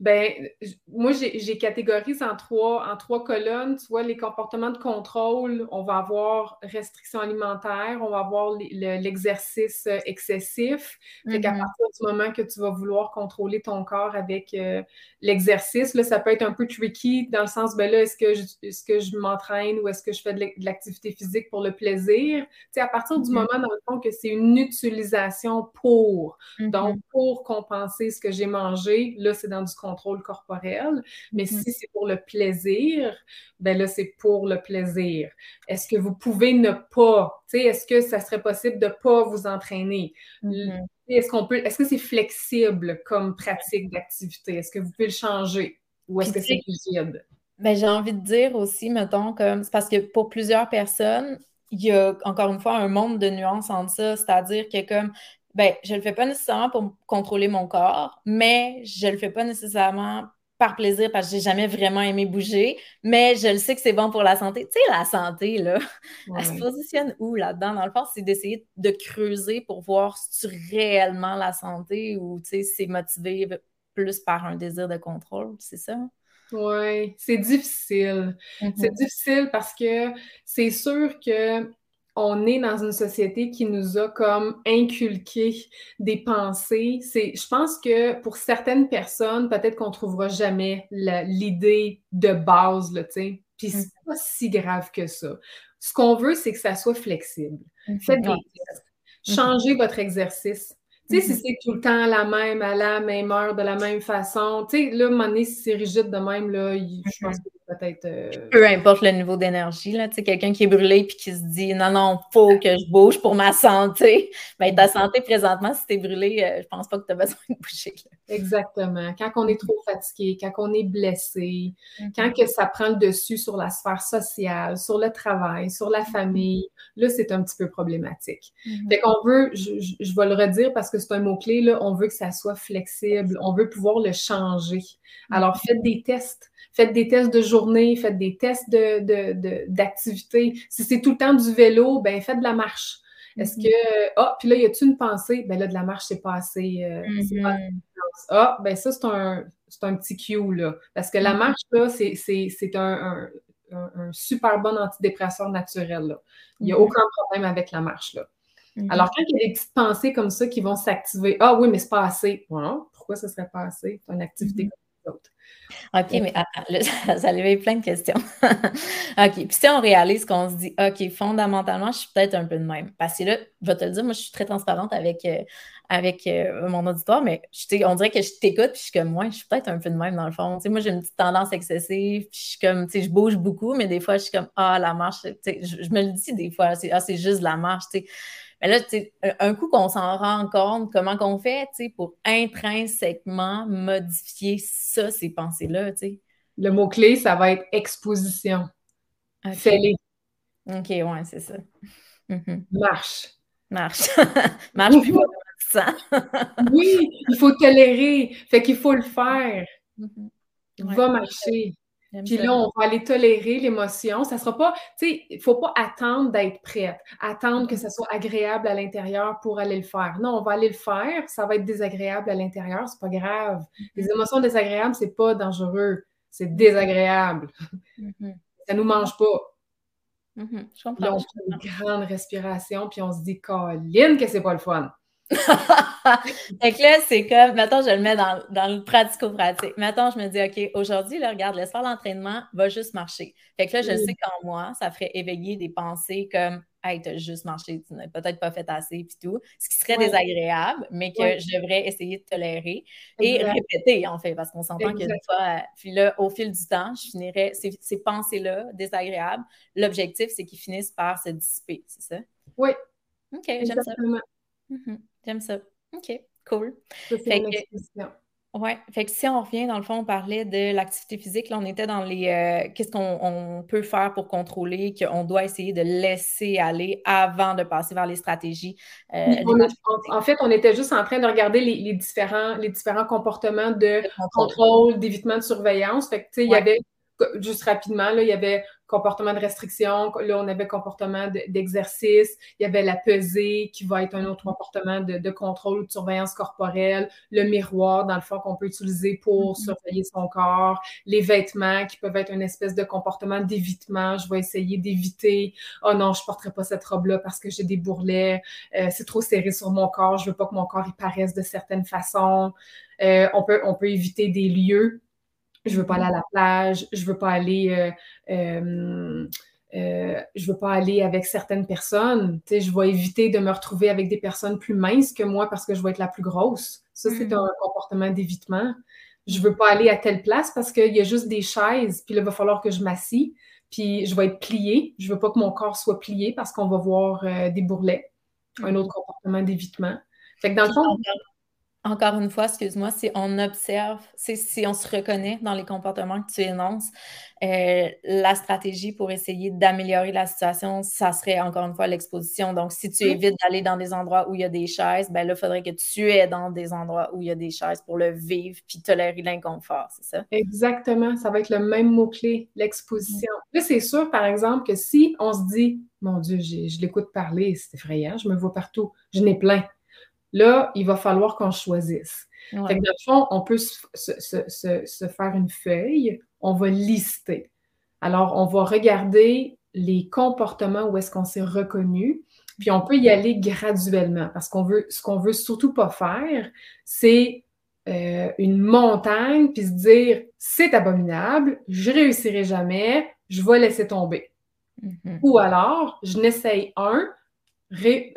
Ben, moi, j'ai catégorisé en trois, en trois colonnes. Tu vois, les comportements de contrôle, on va avoir restriction alimentaire, on va avoir l'exercice euh, excessif. Fait qu'à mm-hmm. partir du moment que tu vas vouloir contrôler ton corps avec euh, l'exercice, là, ça peut être un peu tricky dans le sens, ben là, est-ce que je, que je m'entraîne ou est-ce que je fais de l'activité physique pour le plaisir? Tu sais, à partir du mm-hmm. moment, dans le fond, que c'est une utilisation pour, donc mm-hmm. pour compenser ce que j'ai mangé, là, c'est dans du contrôle corporel. Mais mm-hmm. si c'est pour le plaisir, ben là, c'est pour le plaisir. Est-ce que vous pouvez ne pas, tu sais, est-ce que ça serait possible de ne pas vous entraîner? Mm-hmm. Est-ce qu'on peut, est-ce que c'est flexible comme pratique d'activité? Est-ce que vous pouvez le changer? Ou est-ce que c'est rigide? Ben, j'ai envie de dire aussi, mettons, comme c'est parce que pour plusieurs personnes, il y a encore une fois un monde de nuances entre ça, c'est-à-dire que comme ben, je le fais pas nécessairement pour contrôler mon corps, mais je le fais pas nécessairement par plaisir parce que j'ai jamais vraiment aimé bouger, mais je le sais que c'est bon pour la santé. Tu sais, la santé, là, elle se positionne où là-dedans? Dans le fond, c'est d'essayer de creuser pour voir si tu réellement la santé ou, tu sais, c'est motivé plus par un désir de contrôle, c'est ça? Oui, c'est difficile. C'est mm-hmm. difficile parce que c'est sûr que on est dans une société qui nous a comme inculqué des pensées. C'est, je pense que pour certaines personnes, peut-être qu'on trouvera jamais l'idée de base, là, tu sais. Puis c'est mm. pas si grave que ça. Ce qu'on veut, c'est que ça soit flexible. Mm-hmm. Faites des tests. Mm-hmm. Changez votre exercice. Tu sais, si c'est tout le temps la même, à la même heure, de la même façon, tu sais, là, à un moment donné, si c'est rigide de même, là, je pense que peut-être. Euh, Peu importe le niveau d'énergie, là, tu sais, quelqu'un qui est brûlé puis qui se dit non, non, faut que je bouge pour ma santé. Ben, ta santé présentement, si tu es brûlé, euh, je pense pas que tu as besoin de bouger. Exactement. Quand on est trop fatigué, quand on est blessé, quand que ça prend le dessus sur la sphère sociale, sur le travail, sur la famille, là, c'est un petit peu problématique. Fait qu'on veut, je, je, vais le redire parce que c'est un mot-clé, là, on veut que ça soit flexible, on veut pouvoir le changer. Alors, faites des tests faites des tests de journée, faites des tests d'activité. De, de, si c'est tout le temps du vélo, ben faites de la marche. Est-ce mm-hmm. que, ah, puis là, y a-tu une pensée? Ben là, de la marche, c'est pas assez. Euh, mm-hmm. ah, ben ça, c'est un, un, petit cue, là. Parce que la mm-hmm. marche, là, c'est un, un, un, super bon antidépresseur naturel, là. Il n'y a aucun problème avec la marche, là. Alors, quand il y a des petites pensées comme ça qui vont s'activer, ah oui, mais c'est pas assez. pourquoi ça serait pas assez? C'est une activité comme l'autre. OK, mais attends, là, ça avait plein de questions. OK, puis si on réalise qu'on se dit, OK, fondamentalement, je suis peut-être un peu de même. Parce que là, je vais te le dire, moi, je suis très transparente avec, euh, avec euh, mon auditoire, mais je, on dirait que je t'écoute, puis je suis comme, moi, je suis peut-être un peu de même dans le fond. moi, j'ai une petite tendance excessive, puis je suis comme, tu sais, je bouge beaucoup, mais des fois, je suis comme, ah, la marche, je, me le dis des fois, c'est, ah, juste la marche, tu sais. Mais là, un coup qu'on s'en rend compte, comment qu'on fait pour intrinsèquement modifier ça, ces pensées-là? Le mot-clé, ça va être exposition. Fais-les. OK, ouais, c'est ça. Mhm. Marche. Marche. Marche plus ça. oui, il faut tolérer. Fait qu'il faut le faire. Mhm. Va marcher. Puis là, on va aller tolérer l'émotion. Ça sera pas, tu sais, il faut pas attendre d'être prête, attendre que ça soit agréable à l'intérieur pour aller le faire. Non, on va aller le faire, ça va être désagréable à l'intérieur, c'est pas grave. Mm-hmm. Les émotions désagréables, c'est pas dangereux, c'est désagréable. Mm-hmm. Ça nous mange pas. Mm-hmm. Je comprends. Là, on fait une grande respiration, puis on se dit, Colline, que c'est pas le fun. Donc là, c'est comme, maintenant je le mets dans, le pratico-pratique. Maintenant, je me dis, OK, aujourd'hui, là, regarde, laisse faire l'entraînement, va juste marcher. Fait que là, je sais qu'en moi, ça ferait éveiller des pensées comme, hey, t'as juste marché, tu n'as peut-être pas fait assez, puis tout. Ce qui serait désagréable, mais que je devrais essayer de tolérer et répéter, en fait, parce qu'on s'entend que des fois, puis là, au fil du temps, je finirais, ces, ces pensées-là, désagréables, l'objectif, c'est qu'ils finissent par se dissiper, c'est ça? Oui. OK, j'aime ça. J'aime ça. OK, cool. fait que, ouais, fait que si on revient, dans le fond, on parlait de l'activité physique, là, on était dans les. Euh, qu'est-ce qu'on peut faire pour contrôler, qu'on doit essayer de laisser aller avant de passer vers les stratégies. Euh, en, fait, on était juste en train de regarder les, différents, les différents comportements de, contrôle, d'évitement de surveillance. Fait que, tu sais, il y avait juste rapidement, là, il y avait comportement de restriction, là, on avait comportement d'exercice, il y avait la pesée qui va être un autre comportement de, contrôle ou de surveillance corporelle, le miroir, dans le fond, qu'on peut utiliser pour mm-hmm. surveiller son corps, les vêtements qui peuvent être une espèce de comportement d'évitement, je vais essayer d'éviter, oh non, je porterai pas cette robe-là parce que j'ai des bourrelets, euh, c'est trop serré sur mon corps, je veux pas que mon corps y paraisse de certaines façons. Euh, on, peut, on peut éviter des lieux je veux pas aller à la plage, je veux pas aller, euh, euh, euh, je veux pas aller avec certaines personnes. Tu sais, je vais éviter de me retrouver avec des personnes plus minces que moi parce que je vais être la plus grosse. Ça, c'est mm-hmm. un comportement d'évitement. Je veux pas aller à telle place parce qu'il y a juste des chaises, puis là, il va falloir que je m'assis, puis je vais être pliée. Je veux pas que mon corps soit plié parce qu'on va voir des bourrelets. Un mm-hmm. autre comportement d'évitement. Fait que dans le fond, encore une fois, excuse-moi, si on observe, si on se reconnaît dans les comportements que tu énonces, euh, la stratégie pour essayer d'améliorer la situation, ça serait encore une fois l'exposition. Donc, si tu évites d'aller dans des endroits où il y a des chaises, ben là, il faudrait que tu es dans des endroits où il y a des chaises pour le vivre puis tolérer l'inconfort, c'est ça? Exactement, ça va être le même mot-clé, l'exposition. Là, c'est sûr, par exemple, que si on se dit, mon Dieu, je l'écoute parler, c'est effrayant, je me vois partout, je n'ai plein Là, il va falloir qu'on choisisse. dans le fond, on peut se, faire une feuille, on va lister. Alors, on va regarder les comportements où est-ce qu'on s'est reconnu, puis on peut y aller graduellement parce qu'on veut, ce qu'on veut surtout pas faire, c'est euh, une montagne puis se dire c'est abominable, je réussirai jamais, je vais laisser tomber. Mm-hmm. Ou alors, je n'essaye un,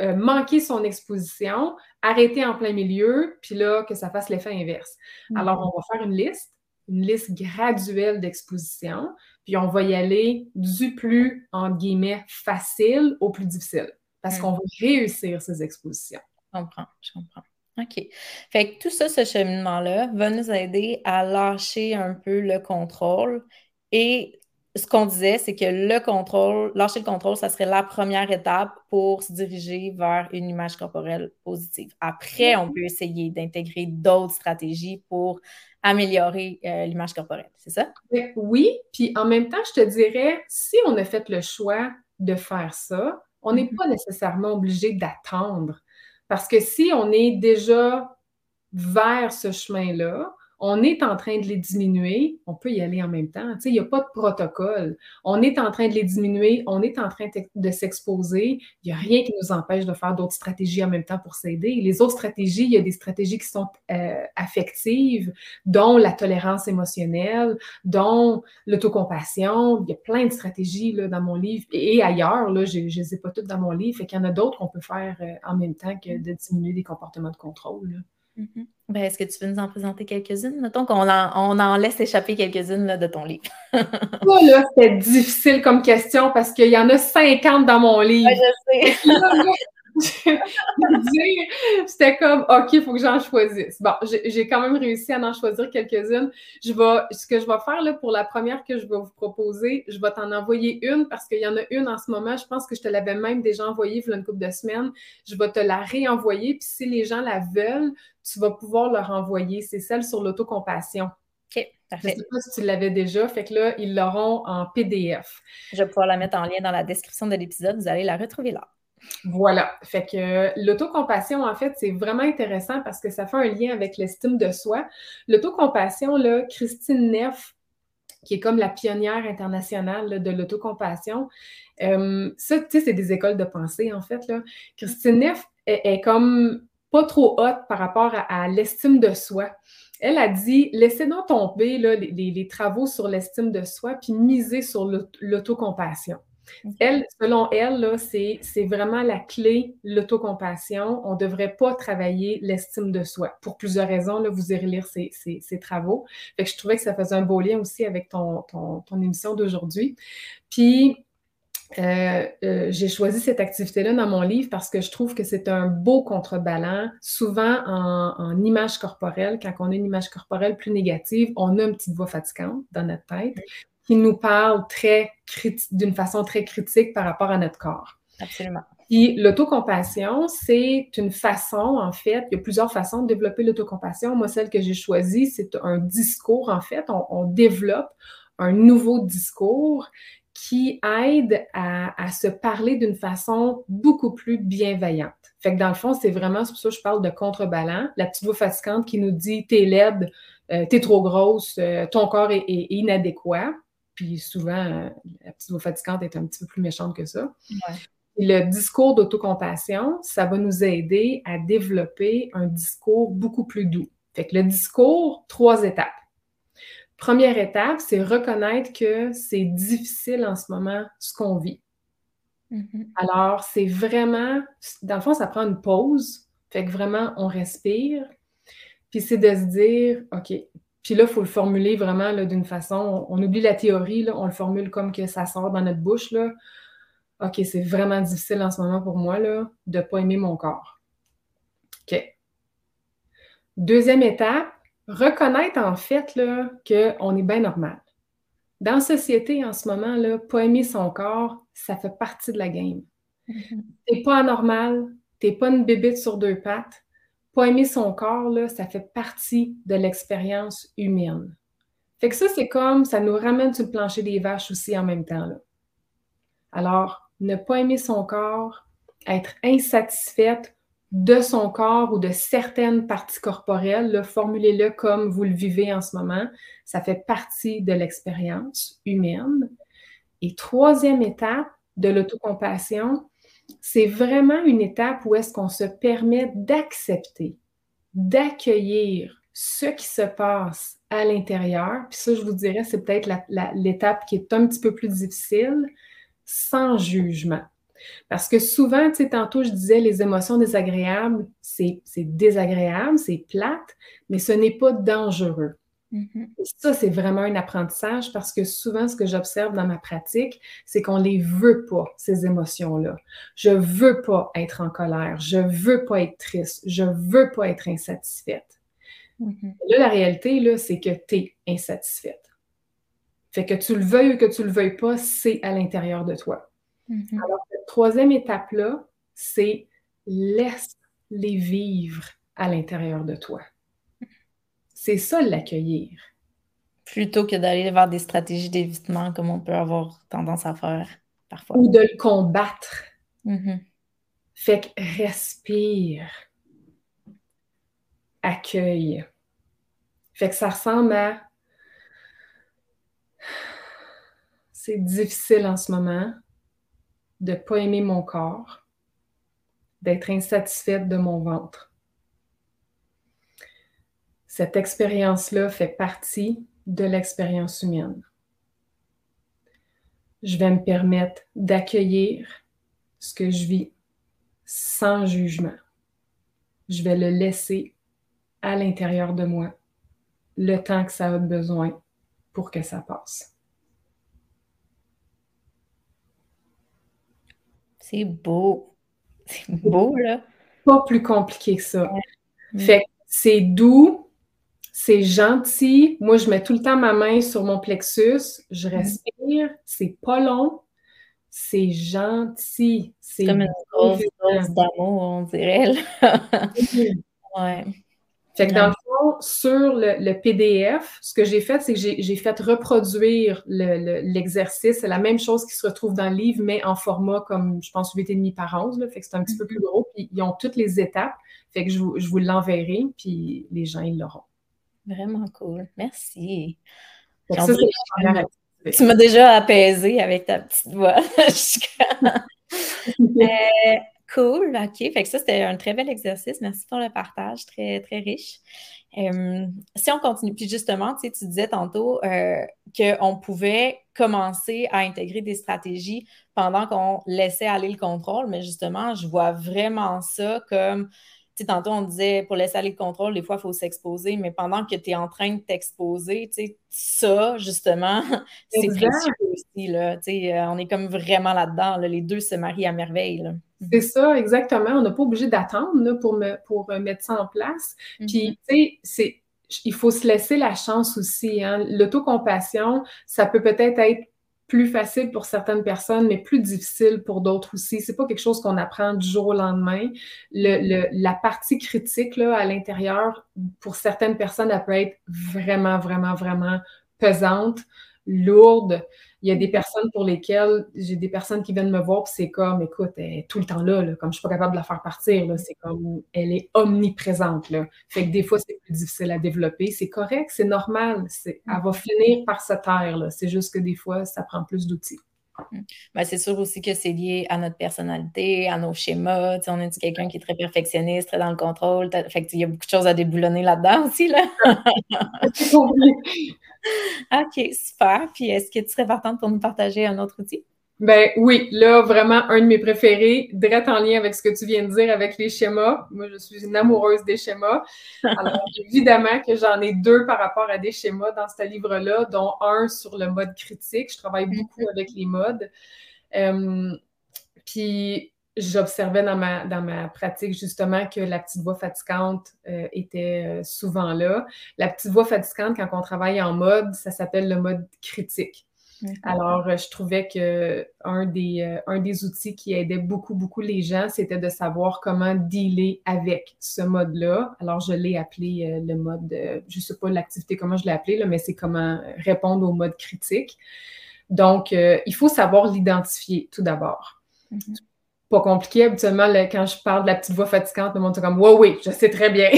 euh, manquer son exposition, arrêter en plein milieu, puis là, que ça fasse l'effet inverse. Mm. Alors, on va faire une liste, une liste graduelle d'exposition, puis on va y aller du plus, entre guillemets, facile au plus difficile, parce qu'on veut réussir ces expositions. Je comprends, je comprends. OK. Fait que tout ça, ce cheminement-là, va nous aider à lâcher un peu le contrôle et ce qu'on disait, c'est que le contrôle, lâcher le contrôle, ça serait la première étape pour se diriger vers une image corporelle positive. Après, on peut essayer d'intégrer d'autres stratégies pour améliorer euh, l'image corporelle, c'est ça? Oui, puis en même temps, je te dirais, si on a fait le choix de faire ça, on n'est mm-hmm. pas nécessairement obligé d'attendre. Parce que si on est déjà vers ce chemin-là, on est en train de les diminuer, on peut y aller en même temps. il n'y a pas de protocole. On est en train de les diminuer, on est en train de s'exposer. Il n'y a rien qui nous empêche de faire d'autres stratégies en même temps pour s'aider. Les autres stratégies, il y a des stratégies qui sont euh, affectives, dont la tolérance émotionnelle, dont l'autocompassion. Il y a plein de stratégies là, dans mon livre et, ailleurs. Je ne les ai pas toutes dans mon livre. Fait qu'il y en a d'autres qu'on peut faire euh, en même temps que de diminuer les comportements de contrôle. Mm-hmm. Ben, est-ce que tu veux nous en présenter quelques-unes? Mettons qu'on en, on en laisse échapper quelques-unes de ton livre. oh, là, c'était difficile comme question parce qu'il y en a 50 dans mon livre. je sais. C'était comme, OK, il faut que j'en choisisse. Bon, j'ai quand même réussi à en choisir quelques-unes. Je vais, ce que je vais faire là, pour la première que je vais vous proposer, je vais t'en envoyer une parce qu'il y en a une en ce moment. Je pense que je te l'avais même déjà envoyée il y a une couple de semaines. Je vais te la réenvoyer. Puis si les gens la veulent, tu vas pouvoir leur envoyer. C'est celle sur l'autocompassion. OK. Parfait. Je ne sais pas si tu l'avais déjà, fait que là, ils l'auront en PDF. Je vais pouvoir la mettre en lien dans la description de l'épisode. Vous allez la retrouver là. Voilà. Fait que l'autocompassion, en fait, c'est vraiment intéressant parce que ça fait un lien avec l'estime de soi. L'autocompassion, là, Christine Neff, qui est comme la pionnière internationale de l'autocompassion, euh, ça, tu sais, c'est des écoles de pensée, en fait. Là. Christine Neff est, comme pas trop haute par rapport à, l'estime de soi. Elle a dit laissez nous tomber là, les, travaux sur l'estime de soi, puis misez sur l'autocompassion. Elle, selon elle, c'est vraiment la clé, l'autocompassion. On ne devrait pas travailler l'estime de soi. Pour plusieurs raisons, là, vous irez lire ses, travaux. Fait que je trouvais que ça faisait un beau lien aussi avec ton, ton, émission d'aujourd'hui. Puis, euh, euh, j'ai choisi cette activité-là dans mon livre parce que je trouve que c'est un beau contrebalan. Souvent, en, en, image corporelle, quand on a une image corporelle plus négative, on a une petite voix fatigante dans notre tête qui nous parle très d'une façon très critique par rapport à notre corps. Absolument. Puis l'autocompassion, c'est une façon, en fait, il y a plusieurs façons de développer l'autocompassion. Moi, celle que j'ai choisie, c'est un discours, en fait. On, développe un nouveau discours qui aide à, à se parler d'une façon beaucoup plus bienveillante. Fait que dans le fond, c'est vraiment, c'est pour ça que je parle de contrebalan. La petite voix fatigante qui nous dit T'es laide, euh, t'es trop grosse, euh, ton corps est inadéquat. Puis souvent, la petite voix fatigante est un petit peu plus méchante que ça. le discours d'autocompassion, ça va nous aider à développer un discours beaucoup plus doux. Fait que le discours, trois étapes. Première étape, c'est reconnaître que c'est difficile en ce moment ce qu'on vit. Mm-hmm. Alors, c'est vraiment, dans le fond, ça prend une pause. Fait que vraiment, on respire. Puis c'est de se dire, OK, puis là, il faut le formuler vraiment d'une façon, on, oublie la théorie, on le formule comme que ça sort dans notre bouche. Là. OK, c'est vraiment difficile en ce moment pour moi là, de ne pas aimer mon corps. OK. Deuxième étape, reconnaître en fait qu'on est bien normal. Dans la société, en ce moment, là, pas aimer son corps, ça fait partie de la game. Mm-hmm. T'es pas anormal, t'es pas une bébite sur deux pattes, pas aimer son corps, là, ça fait partie de l'expérience humaine. Fait que ça, c'est comme, ça nous ramène sur le plancher des vaches aussi en même temps. Alors, ne pas aimer son corps, être insatisfaite de son corps ou de certaines parties corporelles, formulez-le comme vous le vivez en ce moment, ça fait partie de l'expérience humaine. Et troisième étape de l'autocompassion, c'est vraiment une étape où est-ce qu'on se permet d'accepter, d'accueillir ce qui se passe à l'intérieur. Puis ça, je vous dirais, c'est peut-être l'étape qui est un petit peu plus difficile, sans jugement. Parce que souvent, tu sais, tantôt, je disais, les émotions désagréables, c'est désagréable, c'est plate, mais ce n'est pas dangereux. Mm-hmm. ça, c'est vraiment un apprentissage parce que souvent, ce que j'observe dans ma pratique, c'est qu'on les veut pas, ces émotions-là. Je veux pas être en colère, je veux pas être triste, je veux pas être insatisfaite. Mm-hmm. Là, la réalité, là, c'est que tu es insatisfaite. Fait que tu le veuilles ou que tu le veuilles pas, c'est à l'intérieur de toi. Mm-hmm. Alors, cette troisième étape-là, c'est laisse les vivre à l'intérieur de toi. C'est ça l'accueillir. Plutôt que d'aller vers des stratégies d'évitement comme on peut avoir tendance à faire parfois. Ou de le combattre. Mm-hmm. Fait que respire. Accueille. Fait que ça ressemble à. C'est difficile en ce moment de ne pas aimer mon corps, d'être insatisfaite de mon ventre cette expérience-là fait partie de l'expérience humaine. Je vais me permettre d'accueillir ce que je vis sans jugement. Je vais le laisser à l'intérieur de moi le temps que ça a besoin pour que ça passe. C'est beau. C'est beau, là. Pas plus compliqué que ça. Fait c'est doux, c'est gentil. Moi, je mets tout le temps ma main sur mon plexus, je mm. respire, c'est pas long, c'est gentil. C'est comme une grosse dose d'amour, on dirait. ouais. Fait que dans le fond, sur le, PDF, ce que j'ai fait, c'est que j'ai fait reproduire l'exercice. c'est la même chose qui se retrouve dans le livre, mais en format comme, je pense, 8,5 par 11. Là, fait que c'est un petit peu mm-hmm. plus gros. Puis ils ont toutes les étapes. Fait que je vous, je vous l'enverrai, puis les gens, ils l'auront. Vraiment cool. Merci. tu m'as déjà apaisé avec ta petite voix. Euh, cool, OK. Fait que ça, c'était un très bel exercice. Merci pour le partage, très, très riche. Euh, si on continue, puis justement, tu, tu disais tantôt euh, qu'on pouvait commencer à intégrer des stratégies pendant qu'on laissait aller le contrôle, mais justement, je vois vraiment ça comme tantôt, on disait pour laisser aller le contrôle, des fois, il faut s'exposer, mais pendant que tu es en train de t'exposer, ça, justement, c'est précieux aussi. Là, euh, on est comme vraiment là-dedans. les deux se marient à merveille. C'est ça, exactement. On n'a pas obligé d'attendre pour, pour euh, mettre ça en place. Puis, mm-hmm. tu sais, il faut se laisser la chance aussi. Hein. L'autocompassion, ça peut peut-être être plus facile pour certaines personnes, mais plus difficile pour d'autres aussi. C'est pas quelque chose qu'on apprend du jour au lendemain. Le, la partie critique là, à l'intérieur, pour certaines personnes, elle peut être vraiment, vraiment, vraiment pesante, lourde. Il y a des personnes pour lesquelles j'ai des personnes qui viennent me voir, puis c'est comme, écoute, elle est tout le temps là, comme je suis pas capable de la faire partir, c'est comme, elle est omniprésente. Là. Fait que des fois, c'est plus difficile à développer. C'est correct, c'est normal. C'est, elle va finir par se taire. C'est juste que des fois, ça prend plus d'outils. Mm. Ben, c'est sûr aussi que c'est lié à notre personnalité, à nos schémas. on est quelqu'un qui est très perfectionniste, très dans le contrôle. Fait il y a beaucoup de choses à déboulonner là-dedans aussi. Là. OK, super. Puis est-ce que tu serais partante pour nous partager un autre outil? Ben oui, là, vraiment, un de mes préférés, direct en lien avec ce que tu viens de dire avec les schémas. Moi, je suis une amoureuse des schémas. Alors, évidemment que j'en ai deux par rapport à des schémas dans ce livre-là, dont un sur le mode critique. Je travaille beaucoup mm-hmm. avec les modes. Euh, puis, j'observais dans ma, dans ma pratique justement que la petite voix fatigante euh, était euh, souvent là. La petite voix fatigante, quand on travaille en mode, ça s'appelle le mode critique. Alors, euh, je trouvais que un des, euh, un des outils qui aidait beaucoup, beaucoup les gens, c'était de savoir comment dealer avec ce mode-là. Alors, je l'ai appelé euh, le mode, je ne sais pas l'activité, comment je l'ai appelé, là, mais c'est comment répondre au mode critique. Donc, il faut savoir l'identifier tout d'abord. Mm-hmm. Pas compliqué, habituellement, quand je parle de la petite voix fatigante, le monde est comme, oui, oui, je sais très bien.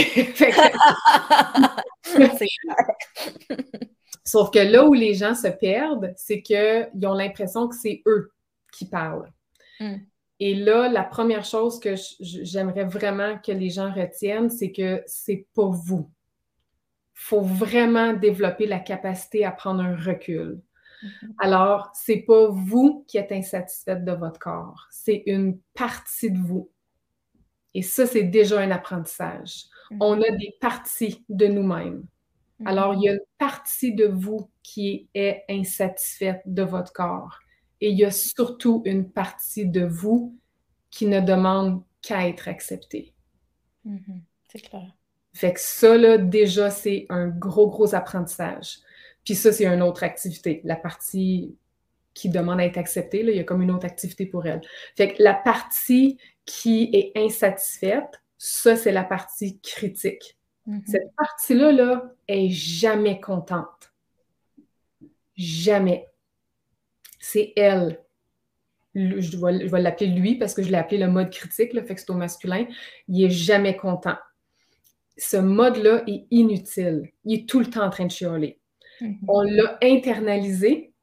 c'est Sauf que là où les gens se perdent, c'est qu'ils ont l'impression que c'est eux qui parlent. Hmm. Et là, la première chose que j'aimerais vraiment que les gens retiennent, c'est que c'est pas vous. Il faut vraiment développer la capacité à prendre un recul. Alors, c'est pas vous qui êtes insatisfaite de votre corps, c'est une partie de vous. Et ça, c'est déjà un apprentissage. Mm-hmm. On a des parties de nous-mêmes. Alors, il y a une partie de vous qui est insatisfaite de votre corps. Et il y a surtout une partie de vous qui ne demande qu'à être acceptée. C'est clair. Fait que ça, là, déjà, c'est un gros, gros apprentissage. Puis ça, c'est une autre activité. La partie qui demande à être acceptée, là, il y a comme une autre activité pour elle. Fait que la partie qui est insatisfaite, ça, c'est la partie critique. Mm-hmm. Cette partie-là, là, est jamais contente. Jamais. C'est elle. Je vais, l'appeler lui parce que je l'ai appelé le mode critique, le fait que c'est au masculin. Il est jamais content ce mode-là est inutile. Il est tout le temps en train de chialer. Mm-hmm. On l'a internalisé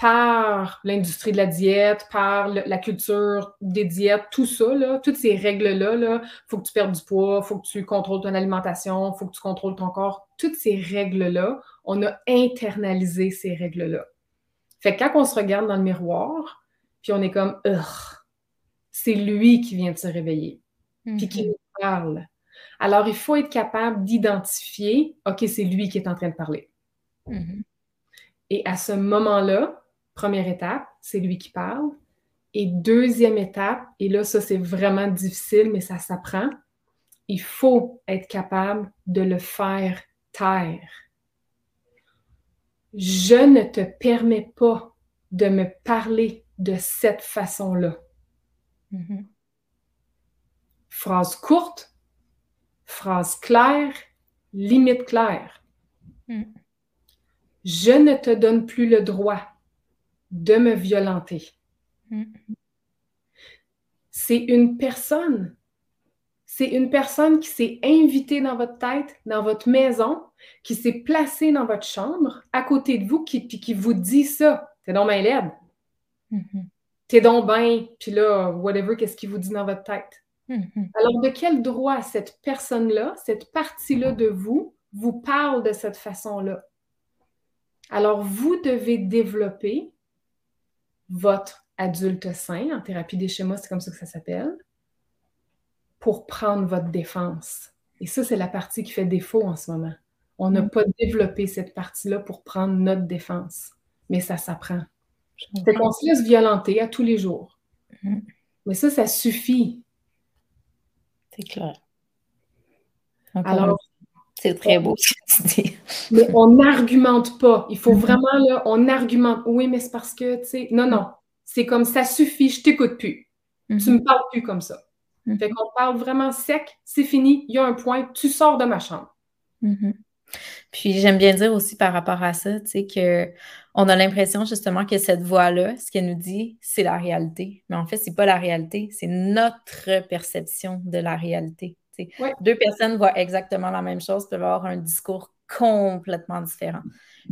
par l'industrie de la diète, par la culture des diètes, tout ça, là, toutes ces règles-là, il là, faut que tu perdes du poids, il faut que tu contrôles ton alimentation, il faut que tu contrôles ton corps. Toutes ces règles-là, on a internalisé ces règles-là. Fait que quand on se regarde dans le miroir, puis on est comme, c'est lui qui vient de se réveiller, puis qui mm-hmm. nous parle. Alors, il faut être capable d'identifier, OK, c'est lui qui est en train de parler. Mm-hmm. Et à ce moment-là, première étape, c'est lui qui parle. Et deuxième étape, et là, ça, c'est vraiment difficile, mais ça s'apprend. Il faut être capable de le faire taire. Je ne te permets pas de me parler de cette façon-là. Mm-hmm. Phrase courte, Phrase claire, limite claire. Hmm. Je ne te donne plus le droit de me violenter. Hmm. C'est une personne. C'est une personne qui s'est invitée dans votre tête, dans votre maison, qui s'est placée dans votre chambre, à côté de vous, qui, qui vous dit ça. T'es donc bien laide. Hmm. T'es donc bien, puis là, whatever, qu'est-ce qu'il vous dit dans votre tête? Mm-hmm. Alors, de quel droit cette personne-là, cette partie-là de vous, vous parle de cette façon-là? Alors, vous devez développer votre adulte sain, en thérapie des schémas, c'est comme ça que ça s'appelle, pour prendre votre défense. Et ça, c'est la partie qui fait défaut en ce moment. On n'a mm. pas développé cette partie-là pour prendre notre défense, mais ça s'apprend. C'est qu'on se laisse violenter à tous les jours. Mm. Mais ça, ça suffit c'est clair. Alors, c'est très beau ce que tu dis. Mais on n'argumente pas. Il faut mm-hmm. vraiment, là, on argumente. Oui, mais c'est parce que, tu sais, non, non. C'est comme ça suffit, je t'écoute plus. Tu mm-hmm. me parles plus comme ça. Mm-hmm. Fait qu'on parle vraiment sec, c'est fini, il y a un point, tu sors de ma chambre. Puis j'aime bien dire aussi par rapport à ça, tu sais, que on a l'impression justement que cette voix-là, ce qu'elle nous dit, c'est la réalité. Mais en fait, c'est pas la réalité, c'est notre perception de la réalité. Deux personnes voient exactement la même chose, peuvent avoir un discours complètement différent.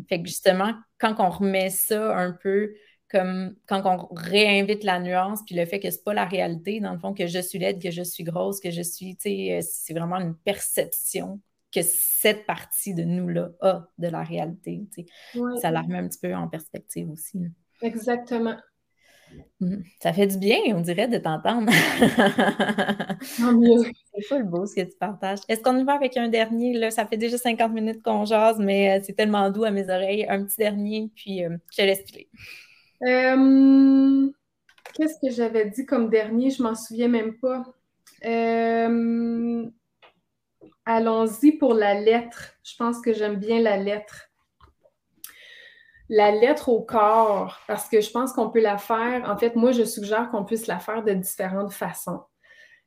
Fait que justement, quand on remet ça un peu comme quand on réinvite la nuance, puis le fait que c'est pas la réalité, dans le fond, que je suis laide, que je suis grosse, que je suis, tu sais, euh, c'est vraiment une perception que cette partie de nous-là a de la réalité. Ça la remet un petit peu en perspective aussi. Exactement. Mmh. Ça fait du bien, on dirait, de t'entendre. c'est pas le beau ce que tu partages. Est-ce qu'on y va avec un dernier? Là? Ça fait déjà 50 minutes qu'on jase, mais euh, c'est tellement doux à mes oreilles. Un petit dernier, puis euh, je te laisse filer. Qu'est-ce que j'avais dit comme dernier? Je m'en souviens même pas. Allons-y pour la lettre. Je pense que j'aime bien la lettre. La lettre au corps, parce que je pense qu'on peut la faire. En fait, moi, je suggère qu'on puisse la faire de différentes façons.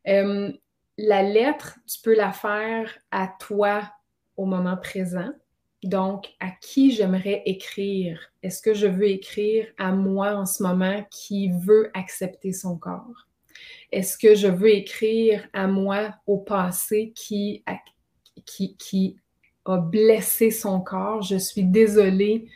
Euh, la lettre, tu peux la faire à toi au moment présent. Donc, à qui j'aimerais écrire? Est-ce que je veux écrire à moi en ce moment qui veut accepter son corps? Est-ce que je veux écrire à moi au passé qui a, qui, qui a blessé son corps? Je suis désolée.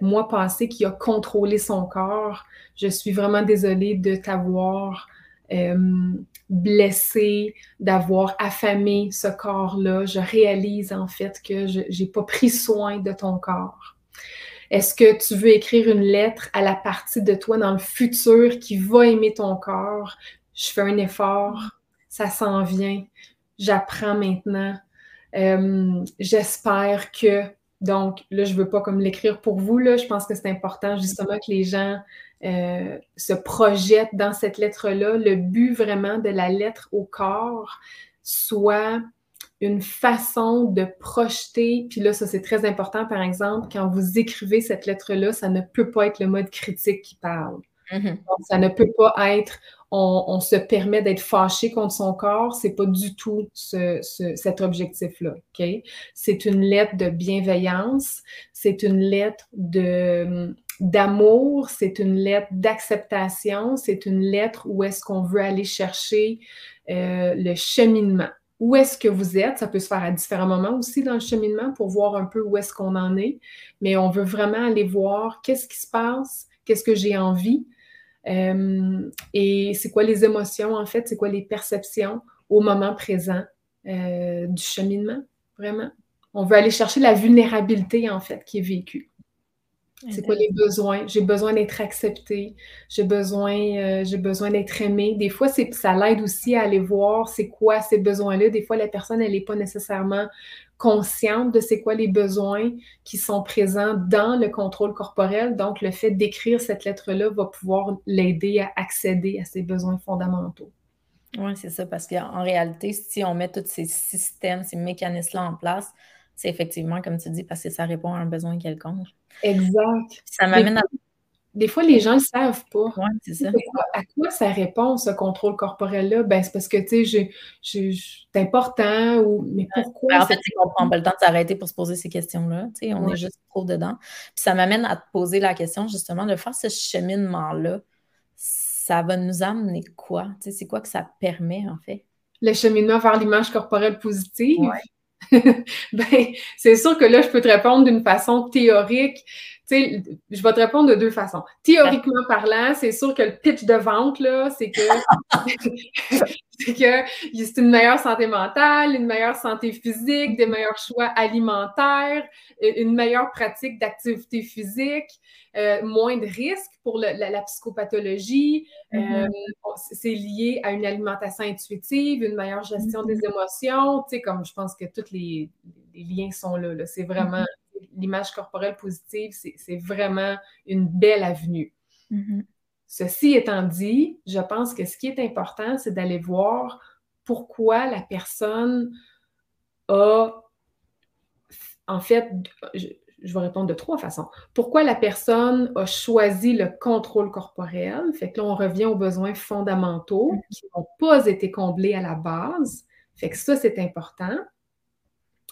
Moi passé qui a contrôlé son corps, je suis vraiment désolée de t'avoir euh, blessé, d'avoir affamé ce corps-là. Je réalise en fait que je n'ai pas pris soin de ton corps. Est-ce que tu veux écrire une lettre à la partie de toi dans le futur qui va aimer ton corps? Je fais un effort, ça s'en vient, j'apprends maintenant. Euh, j'espère que, donc là, je ne veux pas comme l'écrire pour vous, là, je pense que c'est important justement que les gens euh, se projettent dans cette lettre-là. Le but vraiment de la lettre au corps soit une façon de projeter, puis là, ça c'est très important, par exemple, quand vous écrivez cette lettre-là, ça ne peut pas être le mode critique qui parle. Mm-hmm. ça ne peut pas être on, se permet d'être fâché contre son corps, c'est pas du tout cet objectif-là. ok? C'est une lettre de bienveillance, c'est une lettre d'amour, c'est une lettre d'acceptation, c'est une lettre où est-ce qu'on veut aller chercher euh, le cheminement où est-ce que vous êtes? Ça peut se faire à différents moments aussi dans le cheminement pour voir un peu où est-ce qu'on en est. Mais on veut vraiment aller voir qu'est-ce qui se passe, qu'est-ce que j'ai envie et c'est quoi les émotions en fait, c'est quoi les perceptions au moment présent euh, du cheminement, vraiment? On veut aller chercher la vulnérabilité en fait qui est vécue. C'est quoi les besoins? J'ai besoin d'être accepté. J'ai besoin, euh, j'ai besoin d'être aimé. Des fois, c'est, ça l'aide aussi à aller voir c'est quoi ces besoins-là. Des fois, la personne, elle n'est pas nécessairement consciente de c'est quoi les besoins qui sont présents dans le contrôle corporel. Donc, le fait d'écrire cette lettre-là va pouvoir l'aider à accéder à ses besoins fondamentaux. Oui, c'est ça, parce qu'en réalité, si on met tous ces systèmes, ces mécanismes-là en place, c'est effectivement, comme tu dis, parce que ça répond à un besoin quelconque. Exact. Ça m'amène à. Des fois, les gens ne savent pas. Oui, c'est ça. À quoi ça répond, ce contrôle corporel-là? Ben, c'est parce que, tu sais, c'est important ou. Mais pourquoi? Ben, en fait, qu'on ne prend pas le temps de s'arrêter pour se poser ces questions-là. Tu sais, on est juste trop dedans. Puis ça m'amène à te poser la question, justement, de faire ce cheminement-là. Ça va nous amener quoi? Tu sais, c'est quoi que ça permet, en fait? Le cheminement vers l'image corporelle positive? ben, c'est sûr que là, je peux te répondre d'une façon théorique. Sais, je vais te répondre de deux façons. Théoriquement parlant, c'est sûr que le pitch de vente, là, c'est que c'est que c'est une meilleure santé mentale, une meilleure santé physique, des meilleurs choix alimentaires, une meilleure pratique d'activité physique, euh, moins de risques pour la, psychopathologie. Mm-hmm. Euh, c'est lié à une alimentation intuitive, une meilleure gestion des mm-hmm. émotions. Tu sais, comme je pense que tous les, liens sont là. C'est vraiment mm-hmm. L'image corporelle positive, c'est vraiment une belle avenue. Ceci étant dit, je pense que ce qui est important, c'est d'aller voir pourquoi la personne a, en fait, je vais répondre de trois façons. Pourquoi la personne a choisi le contrôle corporel? Fait que là, on revient aux besoins fondamentaux mm-hmm. qui n'ont pas été comblés à la base. Fait que ça, c'est important.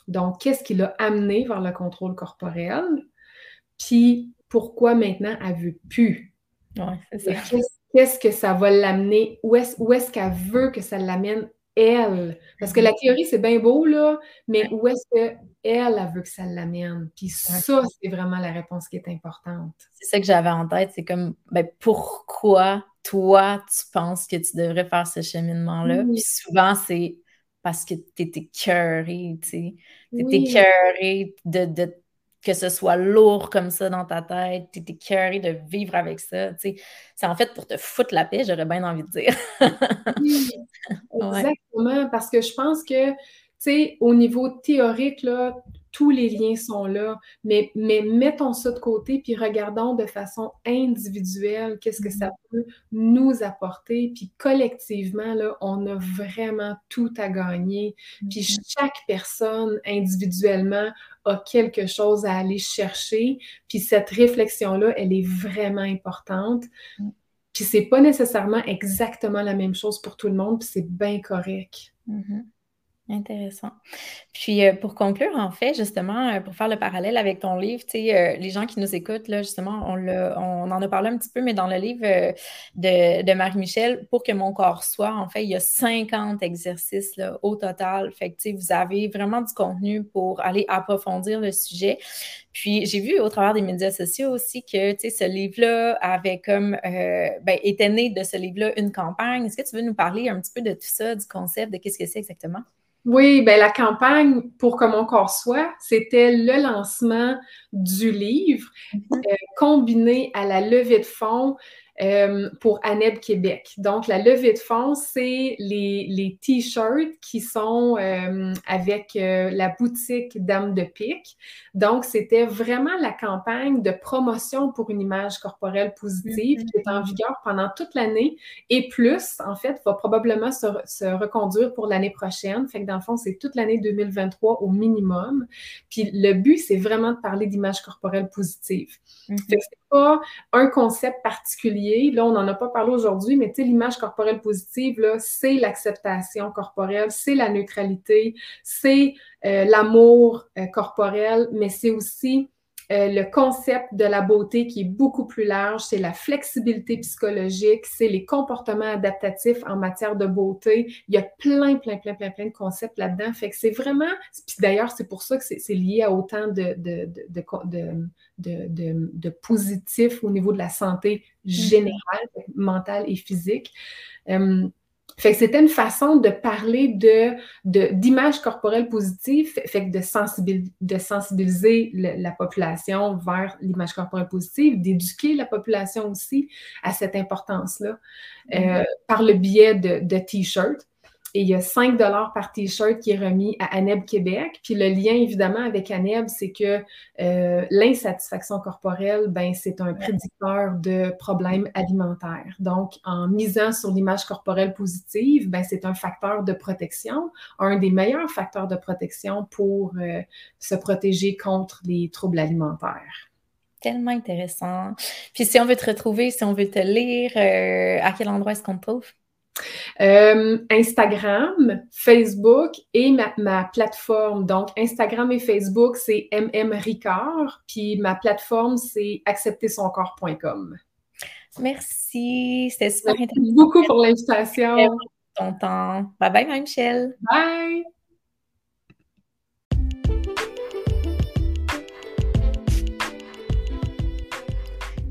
Donc, qu'est-ce qui l'a amené vers le contrôle corporel? Puis, pourquoi maintenant elle veut plus? Qu'est-ce que ça va l'amener? Où est-ce qu'elle veut que ça l'amène elle? Parce que la théorie, c'est bien beau, là, mais où est-ce qu'elle, elle veut que ça l'amène? Puis ça, c'est vraiment la réponse qui est importante. C'est ça que j'avais en tête. C'est comme, ben, pourquoi toi, tu penses que tu devrais faire ce cheminement-là? Puis souvent, c'est parce que tu étais écœuré, tu sais. Tu étais de, de que ce soit lourd comme ça dans ta tête, tu es curé de vivre avec ça. C'est en fait pour te foutre la paix, j'aurais bien envie de dire. exactement, parce que je pense que, tu sais, au niveau théorique, là, tous les liens sont là, mais, mais mettons ça de côté, puis regardons de façon individuelle qu'est-ce que ça mm-hmm. peut nous apporter, puis collectivement, là, on a vraiment tout à gagner, puis mm-hmm. chaque personne individuellement a quelque chose à aller chercher, puis cette réflexion-là, elle est vraiment importante. Mm. Puis c'est pas nécessairement exactement la même chose pour tout le monde, puis c'est bien correct. Mm-hmm. Intéressant. Puis euh, pour conclure, en fait, justement, euh, pour faire le parallèle avec ton livre, tu sais, euh, les gens qui nous écoutent, là, justement, on, on en a parlé un petit peu, mais dans le livre de, Marie-Michel, pour que mon corps soit, en fait, il y a 50 exercices là, au total. Fait que, tu sais, vous avez vraiment du contenu pour aller approfondir le sujet. Puis j'ai vu au travers des médias sociaux aussi que, tu sais, ce livre-là avait comme, ben, était né de ce livre-là une campagne. Est-ce que tu veux nous parler un petit peu de tout ça, du concept, de qu'est-ce que c'est exactement? Oui, ben la campagne pour que mon corps soit, c'était le lancement du livre mm-hmm. euh, combiné à la levée de fonds euh, pour ANEB Québec. Donc, la levée de fonds, c'est les, les t-shirts qui sont euh, avec euh, la boutique Dame de Pique. Donc, c'était vraiment la campagne de promotion pour une image corporelle positive qui est en mm-hmm. vigueur pendant toute l'année et plus, en fait, va probablement se, se reconduire pour l'année prochaine. Fait que dans le fond, c'est toute l'année 2023 au minimum. Puis le but, c'est vraiment de parler d'image corporelle positive. Fait que c'est pas un concept particulier Là, on n'en a pas parlé aujourd'hui, mais l'image corporelle positive, c'est l'acceptation corporelle, c'est la neutralité, c'est euh, l'amour euh, corporel, mais c'est aussi euh, le concept de la beauté qui est beaucoup plus large, c'est la flexibilité psychologique, c'est les comportements adaptatifs en matière de beauté. Il y a plein, plein, plein, plein, plein de concepts là-dedans. Fait que c'est vraiment, puis d'ailleurs, c'est pour ça que c'est lié à autant de, de, de, de, positif au niveau de la santé mm-hmm. générale, mentale et physique. Euh, fait que c'était une façon de parler de, d'image corporelle positive, fait que de, sensibiliser, de sensibiliser la population vers l'image corporelle positive, d'éduquer la population aussi à cette importance-là mm-hmm. euh, par le biais de, de t-shirts. Et il y a 5 par T-shirt qui est remis à ANEB Québec. Puis le lien, évidemment, avec ANEB, c'est que euh, l'insatisfaction corporelle, ben, c'est un prédicteur de problèmes alimentaires. Donc, en misant sur l'image corporelle positive, ben, c'est un facteur de protection, un des meilleurs facteurs de protection pour euh, se protéger contre les troubles alimentaires tellement intéressant. Puis si on veut te retrouver, si on veut te lire, euh, à quel endroit est-ce qu'on te trouve? Euh, Instagram, Facebook et ma, plateforme. Donc, Instagram et Facebook, c'est MM Ricard. Puis ma plateforme, c'est acceptersoncorps.com. Merci. C'était super intéressant. Merci beaucoup pour l'invitation. Ton temps. Bye bye, Michel. Bye.